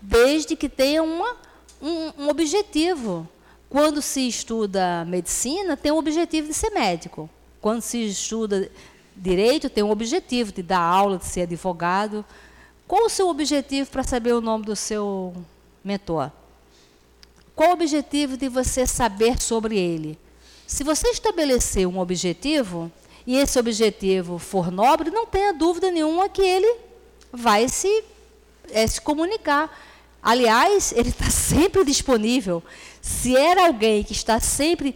Speaker 2: desde que tenha uma, um, um objetivo. Quando se estuda medicina, tem o objetivo de ser médico. Quando se estuda direito, tem o objetivo de dar aula, de ser advogado. Qual o seu objetivo para saber o nome do seu mentor? Qual o objetivo de você saber sobre ele? Se você estabelecer um objetivo, e esse objetivo for nobre, não tenha dúvida nenhuma que ele vai se, é, se comunicar. Aliás, ele está sempre disponível. Se era alguém que está sempre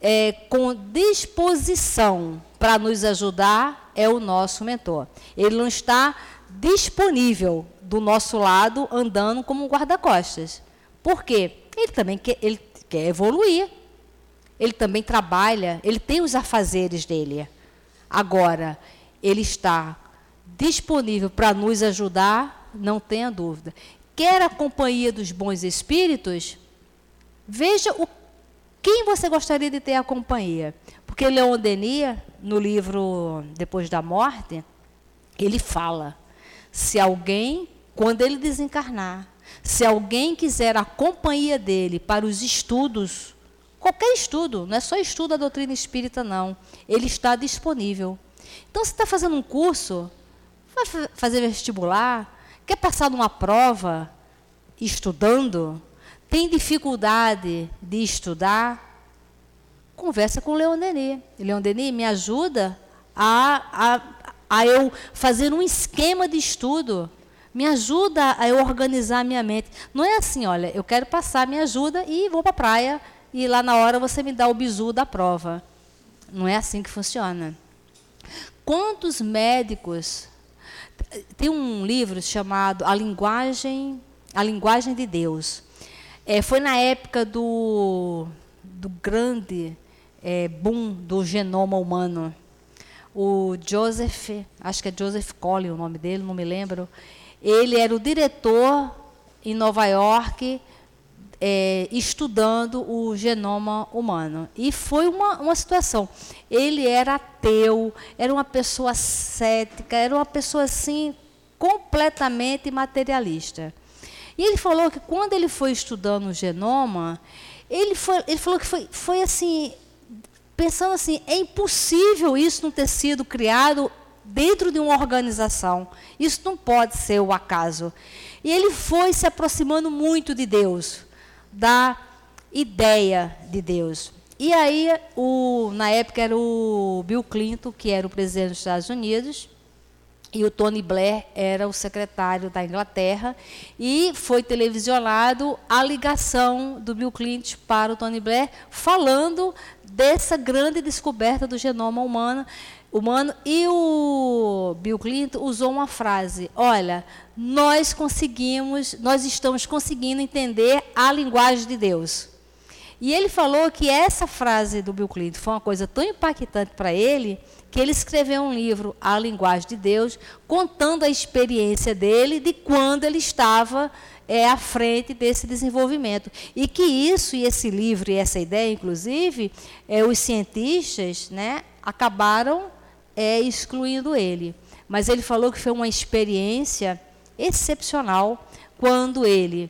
Speaker 2: é, com disposição para nos ajudar, é o nosso mentor. Ele não está disponível do nosso lado, andando como um guarda-costas. Por quê? Ele também quer, ele quer evoluir. ele também trabalha, ele tem os afazeres dele. Agora, ele está disponível para nos ajudar, não tenha dúvida. Quer a companhia dos bons espíritos? Veja o, quem você gostaria de ter a companhia. Porque Leon Denis, no livro Depois da Morte, ele fala: se alguém, quando ele desencarnar, se alguém quiser a companhia dele para os estudos, qualquer estudo, não é só estudo da doutrina espírita, não, ele está disponível. Então, se está fazendo um curso, vai fazer vestibular, quer passar numa prova estudando, tem dificuldade de estudar, conversa com o Leon Denis. Leon Denis me ajuda a, a, a eu fazer um esquema de estudo. Me ajuda a eu organizar minha mente. Não é assim, olha, eu quero passar, me ajuda e vou para a praia e lá na hora você me dá o bizu da prova. Não é assim que funciona. Quantos médicos tem um livro chamado A Linguagem, a Linguagem de Deus. É, foi na época do, do grande é, boom do genoma humano. O Joseph, acho que é Joseph Colley o nome dele, não me lembro. Ele era o diretor em Nova York é, estudando o genoma humano. E foi uma, uma situação. Ele era ateu, era uma pessoa cética, era uma pessoa assim, completamente materialista. E ele falou que quando ele foi estudando o genoma, ele, foi, ele falou que foi, foi assim, pensando assim, é impossível isso não ter sido criado dentro de uma organização. Isso não pode ser o acaso. E ele foi se aproximando muito de Deus da ideia de Deus. E aí, o, na época, era o Bill Clinton, que era o presidente dos Estados Unidos, e o Tony Blair era o secretário da Inglaterra, e foi televisionado a ligação do Bill Clinton para o Tony Blair, falando dessa grande descoberta do genoma humano, humano. E o Bill Clinton usou uma frase: Olha, nós conseguimos, nós estamos conseguindo entender a linguagem de Deus. E ele falou que essa frase do Bill Clinton foi uma coisa tão impactante para ele que ele escreveu um livro, A Linguagem de Deus, contando a experiência dele de quando ele estava é, à frente desse desenvolvimento. E que isso, e esse livro, e essa ideia, inclusive, é, os cientistas né, acabaram é, excluindo ele. Mas ele falou que foi uma experiência excepcional quando ele,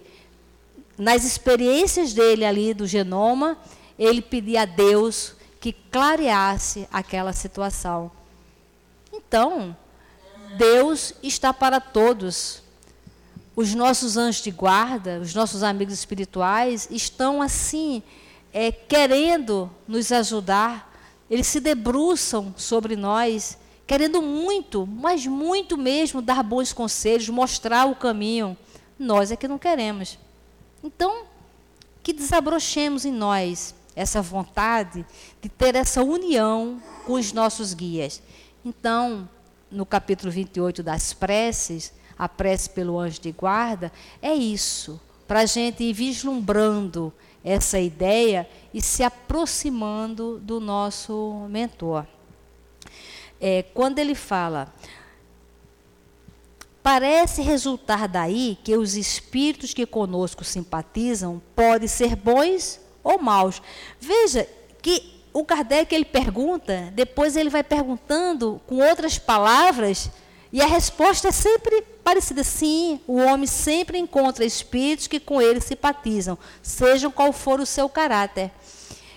Speaker 2: nas experiências dele ali do genoma, ele pedia a Deus que clareasse aquela situação. Então, Deus está para todos. Os nossos anjos de guarda, os nossos amigos espirituais, estão assim, é, querendo nos ajudar eles se debruçam sobre nós, querendo muito, mas muito mesmo, dar bons conselhos, mostrar o caminho. Nós é que não queremos. Então, que desabrochemos em nós essa vontade de ter essa união com os nossos guias. Então, no capítulo 28 das preces, a prece pelo anjo de guarda, é isso, para a gente ir vislumbrando essa ideia e se aproximando do nosso mentor. É, quando ele fala, parece resultar daí que os espíritos que conosco simpatizam podem ser bons ou maus. Veja que o Kardec ele pergunta, depois ele vai perguntando com outras palavras e a resposta é sempre parecida. Sim, o homem sempre encontra espíritos que com ele simpatizam, sejam qual for o seu caráter.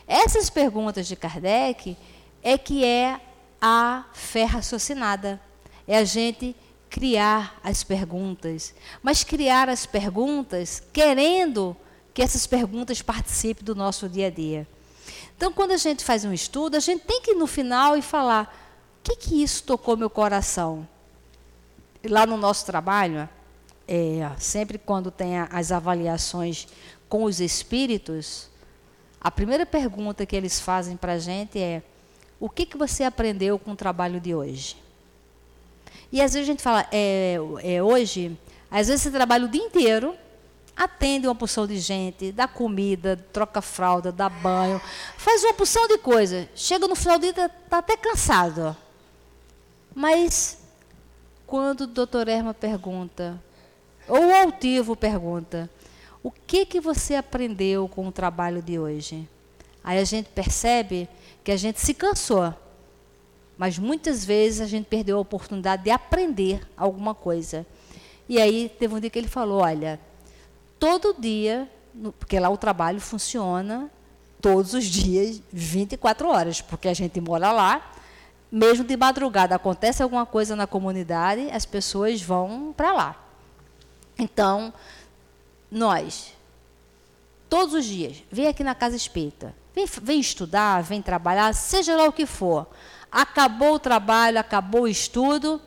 Speaker 2: Essas perguntas de Kardec é que é a fé raciocinada. É a gente criar as perguntas. Mas criar as perguntas querendo que essas perguntas participem do nosso dia a dia. Então, quando a gente faz um estudo, a gente tem que ir no final e falar: o que, que isso tocou meu coração? lá no nosso trabalho, é, sempre quando tem as avaliações com os espíritos, a primeira pergunta que eles fazem para a gente é: o que, que você aprendeu com o trabalho de hoje? E às vezes a gente fala, é, é, hoje, às vezes você trabalha o dia inteiro, atende uma porção de gente, dá comida, troca fralda, dá banho, faz uma porção de coisa. Chega no final do dia, está até cansado. Mas quando o doutor Erma pergunta, ou o altivo pergunta, o que, que você aprendeu com o trabalho de hoje? Aí a gente percebe que a gente se cansou. Mas muitas vezes a gente perdeu a oportunidade de aprender alguma coisa. E aí teve um dia que ele falou: olha, todo dia, porque lá o trabalho funciona todos os dias, 24 horas, porque a gente mora lá, mesmo de madrugada acontece alguma coisa na comunidade, as pessoas vão para lá. Então, nós, todos os dias, vem aqui na Casa Espírita, vem, vem estudar, vem trabalhar, seja lá o que for. Acabou o trabalho, acabou o estudo,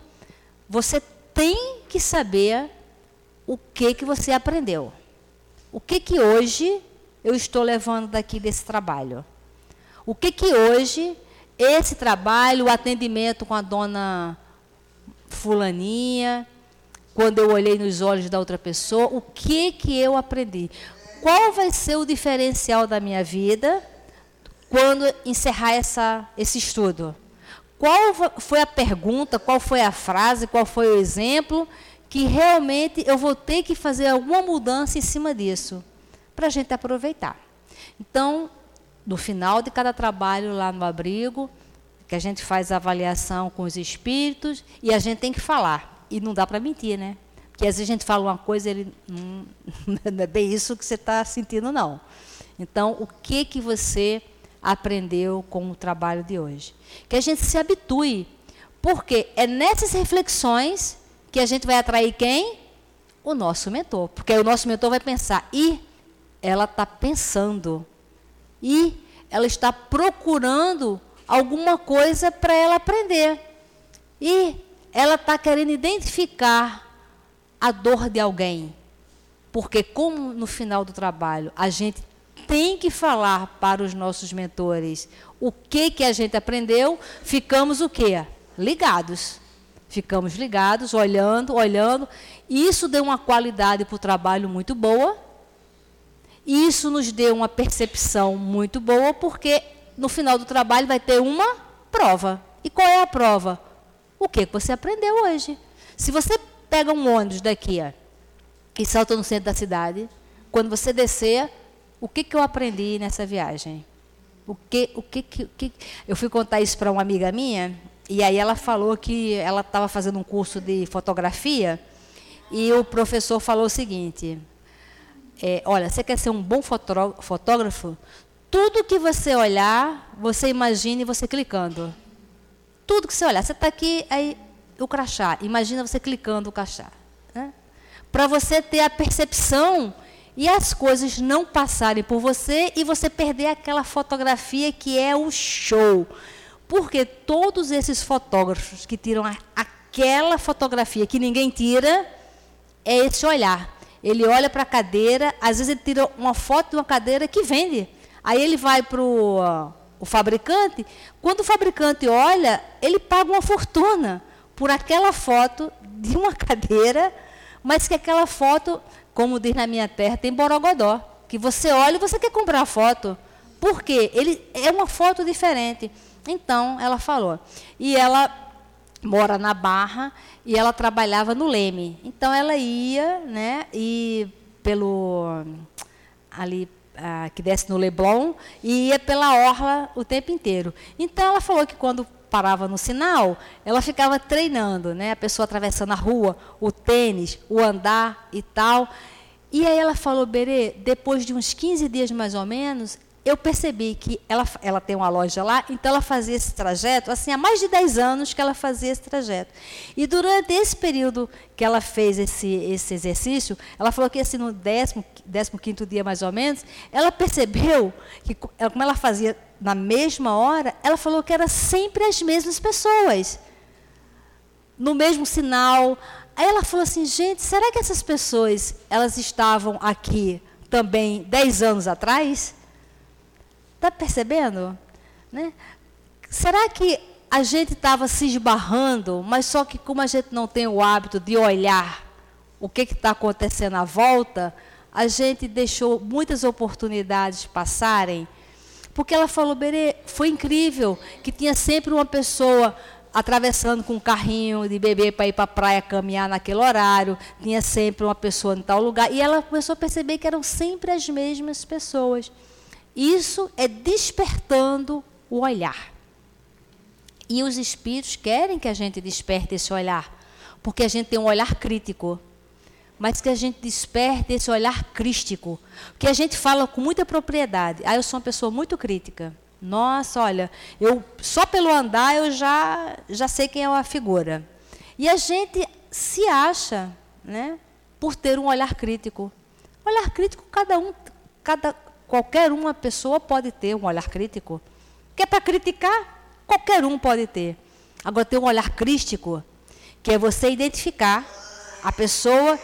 Speaker 2: você tem que saber o que, que você aprendeu. O que, que hoje eu estou levando daqui desse trabalho? O que, que hoje esse trabalho, o atendimento com a dona Fulaninha, quando eu olhei nos olhos da outra pessoa, o que, que eu aprendi? Qual vai ser o diferencial da minha vida quando encerrar essa, esse estudo? Qual foi a pergunta, qual foi a frase, qual foi o exemplo que realmente eu vou ter que fazer alguma mudança em cima disso, para a gente aproveitar. Então, no final de cada trabalho lá no abrigo, que a gente faz a avaliação com os espíritos e a gente tem que falar. E não dá para mentir, né? Porque às vezes a gente fala uma coisa e ele hum, não é bem isso que você está sentindo, não. Então, o que que você aprendeu com o trabalho de hoje? Que a gente se habitue, porque é nessas reflexões que a gente vai atrair quem? O nosso mentor. Porque o nosso mentor vai pensar, e ela está pensando, e ela está procurando alguma coisa para ela aprender. E ela está querendo identificar a dor de alguém. Porque, como no final do trabalho a gente tem que falar para os nossos mentores o que, que a gente aprendeu, ficamos o quê? Ligados. Ficamos ligados, olhando, olhando. Isso deu uma qualidade para o trabalho muito boa. Isso nos deu uma percepção muito boa, porque no final do trabalho vai ter uma prova. E qual é a prova? O que você aprendeu hoje. Se você pega um ônibus daqui ó, e salta no centro da cidade, quando você descer, o que, que eu aprendi nessa viagem? O que, o que, que, que... Eu fui contar isso para uma amiga minha, e aí ela falou que ela estava fazendo um curso de fotografia e o professor falou o seguinte: é, olha, você quer ser um bom fotógrafo? Tudo que você olhar, você imagine você clicando. Tudo que você olhar, você está aqui, aí o crachá. Imagina você clicando o crachá. Né? Para você ter a percepção e as coisas não passarem por você e você perder aquela fotografia que é o show. Porque todos esses fotógrafos que tiram a, aquela fotografia que ninguém tira, é esse olhar. Ele olha para a cadeira, às vezes ele tira uma foto de uma cadeira que vende. Aí ele vai para o fabricante, quando o fabricante olha, ele paga uma fortuna por aquela foto de uma cadeira, mas que aquela foto, como diz na minha terra, tem borogodó. Que você olha e você quer comprar a foto. Por quê? Ele, é uma foto diferente. Então, ela falou. E ela mora na Barra e ela trabalhava no Leme. Então, ela ia, né, e pelo ali ah, que desce no Leblon e ia pela orla o tempo inteiro. Então, ela falou que quando parava no sinal, ela ficava treinando, né, a pessoa atravessando a rua, o tênis, o andar e tal. E aí ela falou, Berê, depois de uns 15 dias mais ou menos, eu percebi que ela, ela tem uma loja lá, então ela fazia esse trajeto, assim, há mais de 10 anos que ela fazia esse trajeto. E durante esse período que ela fez esse, esse exercício, ela falou que assim, no 15 quinto dia mais ou menos, ela percebeu que, como ela fazia na mesma hora, ela falou que era sempre as mesmas pessoas, no mesmo sinal. Aí ela falou assim, gente, será que essas pessoas, elas estavam aqui também 10 anos atrás? Está percebendo? Né? Será que a gente estava se esbarrando, mas só que como a gente não tem o hábito de olhar o que está acontecendo à volta, a gente deixou muitas oportunidades passarem, porque ela falou, Berê, foi incrível que tinha sempre uma pessoa atravessando com um carrinho de bebê para ir para a praia caminhar naquele horário, tinha sempre uma pessoa em tal lugar, e ela começou a perceber que eram sempre as mesmas pessoas. Isso é despertando o olhar. E os espíritos querem que a gente desperte esse olhar, porque a gente tem um olhar crítico, mas que a gente desperte esse olhar crístico, que a gente fala com muita propriedade. Ah, eu sou uma pessoa muito crítica. Nossa, olha, eu só pelo andar eu já já sei quem é a figura. E a gente se acha, né, por ter um olhar crítico. Olhar crítico cada um, cada qualquer uma pessoa pode ter um olhar crítico. Que é para criticar, qualquer um pode ter. Agora tem um olhar crístico, que é você identificar a pessoa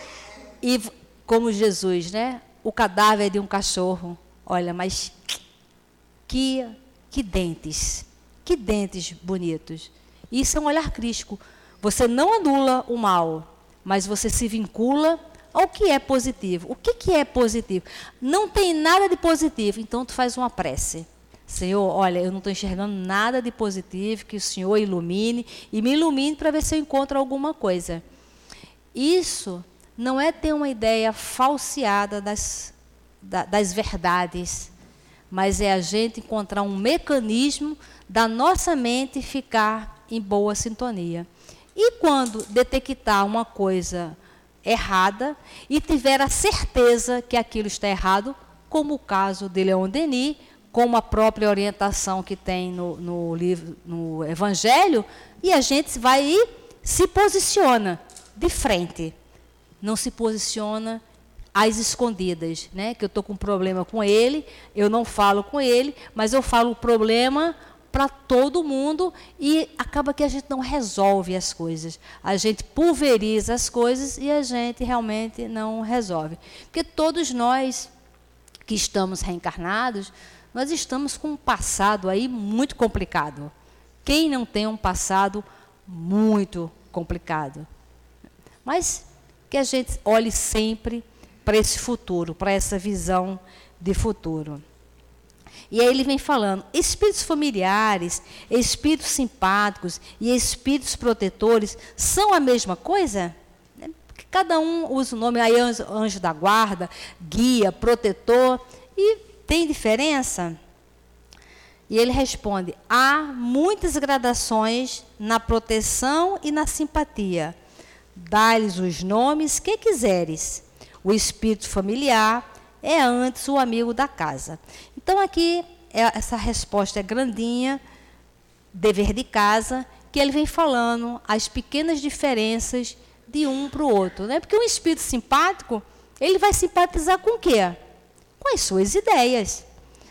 Speaker 2: e como Jesus, né? O cadáver de um cachorro. Olha, mas que que dentes, que dentes bonitos. Isso é um olhar crítico. Você não anula o mal, mas você se vincula ao que é positivo. O que, que é positivo? Não tem nada de positivo, então tu faz uma prece. Senhor, olha, eu não estou enxergando nada de positivo, que o Senhor ilumine e me ilumine para ver se eu encontro alguma coisa. Isso não é ter uma ideia falseada das, das verdades, mas é a gente encontrar um mecanismo da nossa mente ficar em boa sintonia. E quando detectar uma coisa errada e tiver a certeza que aquilo está errado, como o caso de Leon Denis, como a própria orientação que tem no, no livro, no Evangelho, e a gente vai e se posiciona de frente. Não se posiciona às escondidas, né? Que eu estou com um problema com ele, eu não falo com ele, mas eu falo o problema para todo mundo e acaba que a gente não resolve as coisas. A gente pulveriza as coisas e a gente realmente não resolve. Porque todos nós que estamos reencarnados, nós estamos com um passado aí muito complicado. Quem não tem um passado muito complicado? Mas que a gente olhe sempre para esse futuro, para essa visão de futuro. E aí ele vem falando: espíritos familiares, espíritos simpáticos e espíritos protetores são a mesma coisa? Porque cada um usa o nome aí, anjo, anjo da guarda, guia, protetor, e tem diferença? E ele responde: há muitas gradações na proteção e na simpatia. Dá-lhes os nomes que quiseres o espírito familiar é antes o amigo da casa. Então aqui é, essa resposta é grandinha, dever de casa, que ele vem falando as pequenas diferenças de um para o outro, né? Porque um espírito simpático, ele vai simpatizar com o quê? Com as suas ideias.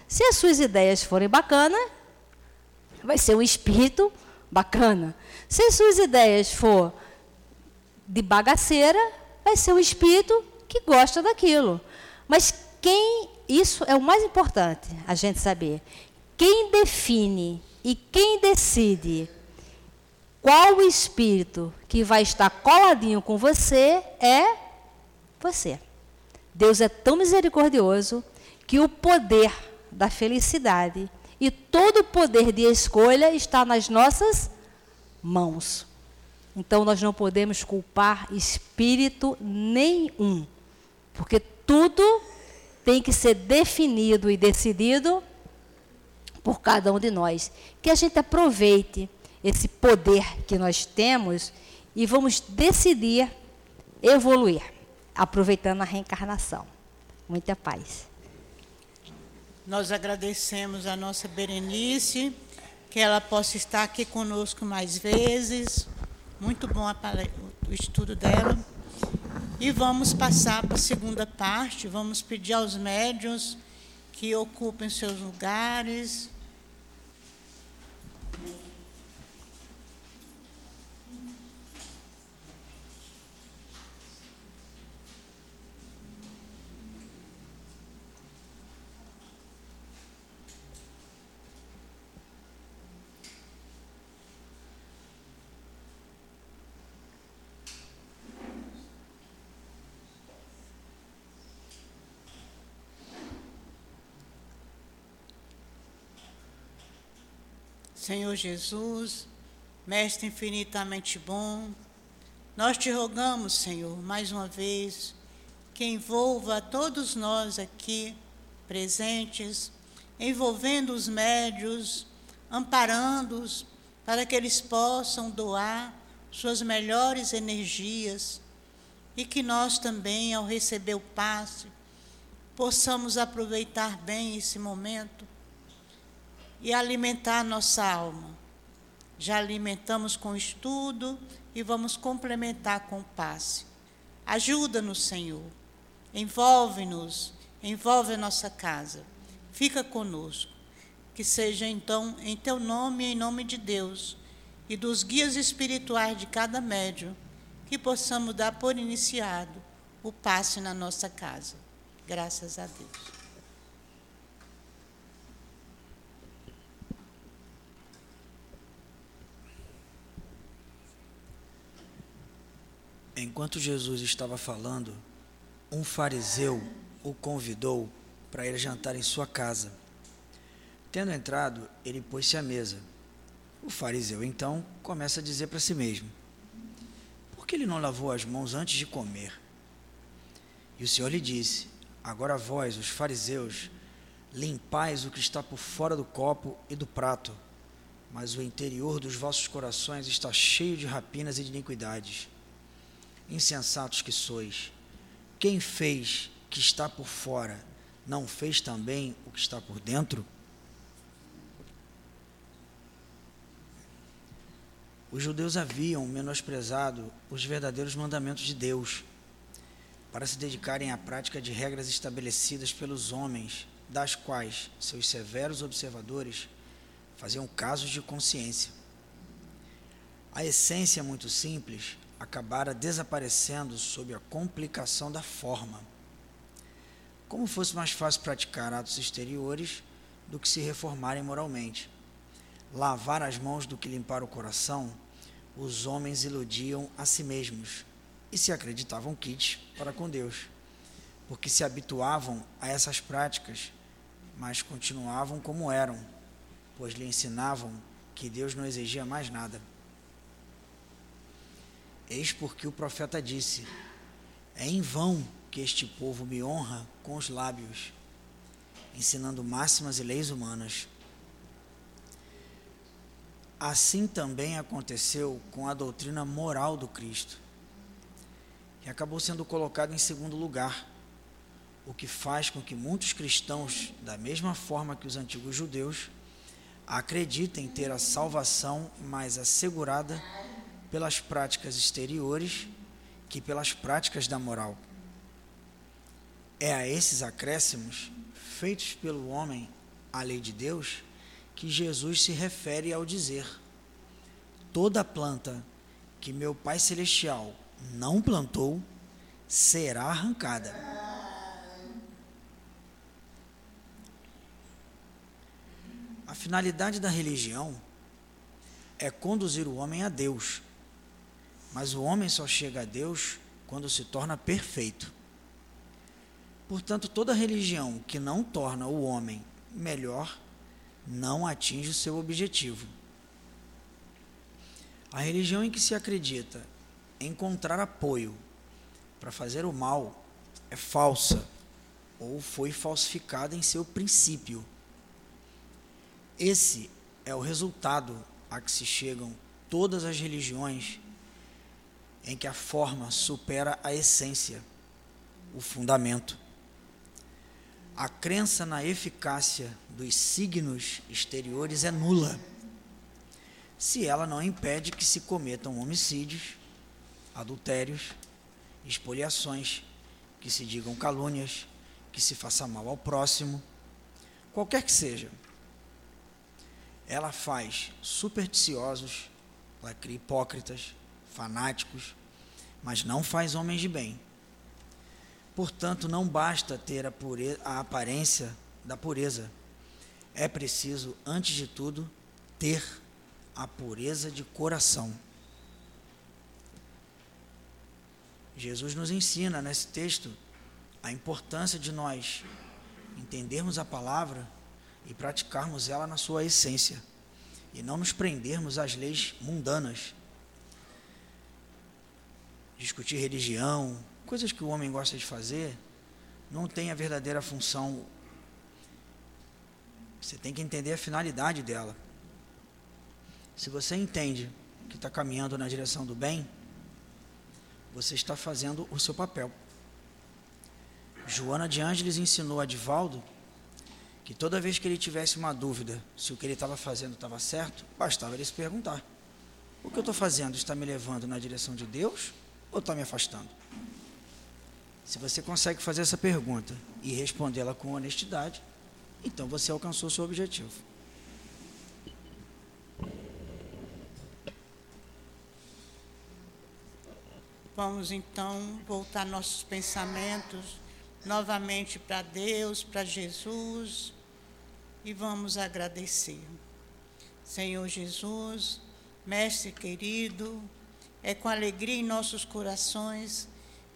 Speaker 2: Se as suas ideias forem bacanas, vai ser um espírito bacana. Se as suas ideias for de bagaceira, vai ser um espírito que gosta daquilo. Mas quem, isso é o mais importante, a gente saber. Quem define e quem decide qual o espírito que vai estar coladinho com você é você. Deus é tão misericordioso que o poder da felicidade e todo o poder de escolha está nas nossas mãos. Então nós não podemos culpar espírito nenhum. Porque tudo tem que ser definido e decidido por cada um de nós. Que a gente aproveite esse poder que nós temos e vamos decidir evoluir, aproveitando a reencarnação. Muita paz.
Speaker 1: Nós agradecemos a nossa Berenice, que ela possa estar aqui conosco mais vezes. Muito bom o estudo dela. E vamos passar para a segunda parte, vamos pedir aos médiuns que ocupem seus lugares. Senhor Jesus, Mestre infinitamente bom, nós te rogamos, Senhor, mais uma vez, que envolva todos nós aqui presentes, envolvendo os médios, amparando-os, para que eles possam doar suas melhores energias e que nós também, ao receber o passe, possamos aproveitar bem esse momento e alimentar nossa alma. Já alimentamos com estudo e vamos complementar com passe. Ajuda-nos, Senhor. Envolve-nos, envolve a nossa casa. Fica conosco. Que seja então em teu nome e em nome de Deus e dos guias espirituais de cada médium que possamos dar por iniciado o passe na nossa casa. Graças a Deus.
Speaker 3: Enquanto Jesus estava falando, um fariseu o convidou para ir jantar em sua casa. Tendo entrado, ele pôs-se à mesa. O fariseu então começa a dizer para si mesmo: Por que ele não lavou as mãos antes de comer? E o Senhor lhe disse: Agora vós, os fariseus, limpais o que está por fora do copo e do prato, mas o interior dos vossos corações está cheio de rapinas e de iniquidades. Insensatos que sois, quem fez que está por fora, não fez também o que está por dentro? Os judeus haviam menosprezado os verdadeiros mandamentos de Deus para se dedicarem à prática de regras estabelecidas pelos homens, das quais seus severos observadores faziam casos de consciência. A essência muito simples acabara desaparecendo sob a complicação da forma. Como fosse mais fácil praticar atos exteriores do que se reformarem moralmente. Lavar as mãos do que limpar o coração, os homens iludiam a si mesmos e se acreditavam kits para com Deus, porque se habituavam a essas práticas, mas continuavam como eram, pois lhe ensinavam que Deus não exigia mais nada. Eis porque o profeta disse: É em vão que este povo me honra com os lábios, ensinando máximas e leis humanas. Assim também aconteceu com a doutrina moral do Cristo e acabou sendo colocado em segundo lugar, o que faz com que muitos cristãos, da mesma forma que os antigos judeus, acreditem ter a salvação mais assegurada pelas práticas exteriores que pelas práticas da moral. É a esses acréscimos, feitos pelo homem à lei de Deus, que Jesus se refere ao dizer: Toda planta que meu Pai Celestial não plantou, será arrancada. A finalidade da religião é conduzir o homem a Deus, mas o homem só chega a Deus quando se torna perfeito. Portanto, toda religião que não torna o homem melhor não atinge o seu objetivo. A religião em que se acredita encontrar apoio para fazer o mal é falsa ou foi falsificada em seu princípio. Esse é o resultado a que se chegam todas as religiões em que a forma supera a essência, o fundamento. A crença na eficácia dos signos exteriores é nula, se ela não impede que se cometam homicídios, adultérios, expoliações, que se digam calúnias, que se faça mal ao próximo, qualquer que seja. Ela faz supersticiosos, ela cria hipócritas, fanáticos, mas não faz homens de bem. Portanto, não basta ter a, pureza, a aparência da pureza. É preciso, antes de tudo, ter a pureza de coração. Jesus nos ensina nesse texto a importância de nós entendermos a palavra e praticarmos ela na sua essência. e não nos prendermos às leis mundanas. Discutir religião, coisas que o homem gosta de fazer, não tem a verdadeira função. Você tem que entender a finalidade dela. Se você entende que está caminhando na direção do bem, você está fazendo o seu papel. Joana de Ângeles ensinou a Divaldo que toda vez que ele tivesse uma dúvida se o que ele estava fazendo estava certo, bastava ele se perguntar: o que eu estou fazendo está me levando na direção de Deus ou está me afastando? Se você consegue fazer essa pergunta e respondê-la com honestidade, então você alcançou seu objetivo.
Speaker 1: Vamos então voltar nossos pensamentos novamente para Deus, para Jesus e vamos agradecer. Senhor Jesus, Mestre querido, é com alegria em nossos corações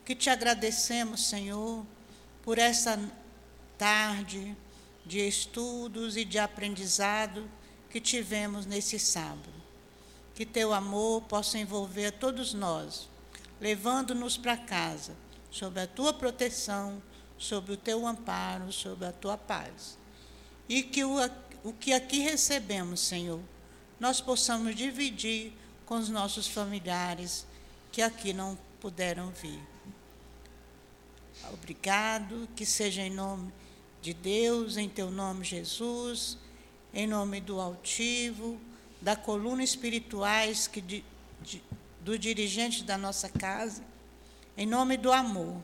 Speaker 1: que te agradecemos, Senhor, por essa tarde de estudos e de aprendizado que tivemos nesse sábado. Que teu amor possa envolver todos nós, levando-nos para casa, sob a tua proteção, sob o teu amparo, sob a tua paz. E que o, o que aqui recebemos, Senhor, nós possamos dividir com os nossos familiares que aqui não puderam vir. Obrigado, que seja em nome de Deus, em teu nome, Jesus, em nome do altivo, da coluna espirituais que de, de, do dirigente da nossa casa, em nome do amor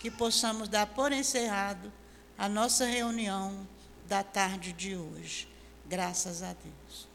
Speaker 1: que possamos dar por encerrado a nossa reunião da tarde de hoje. Graças a Deus.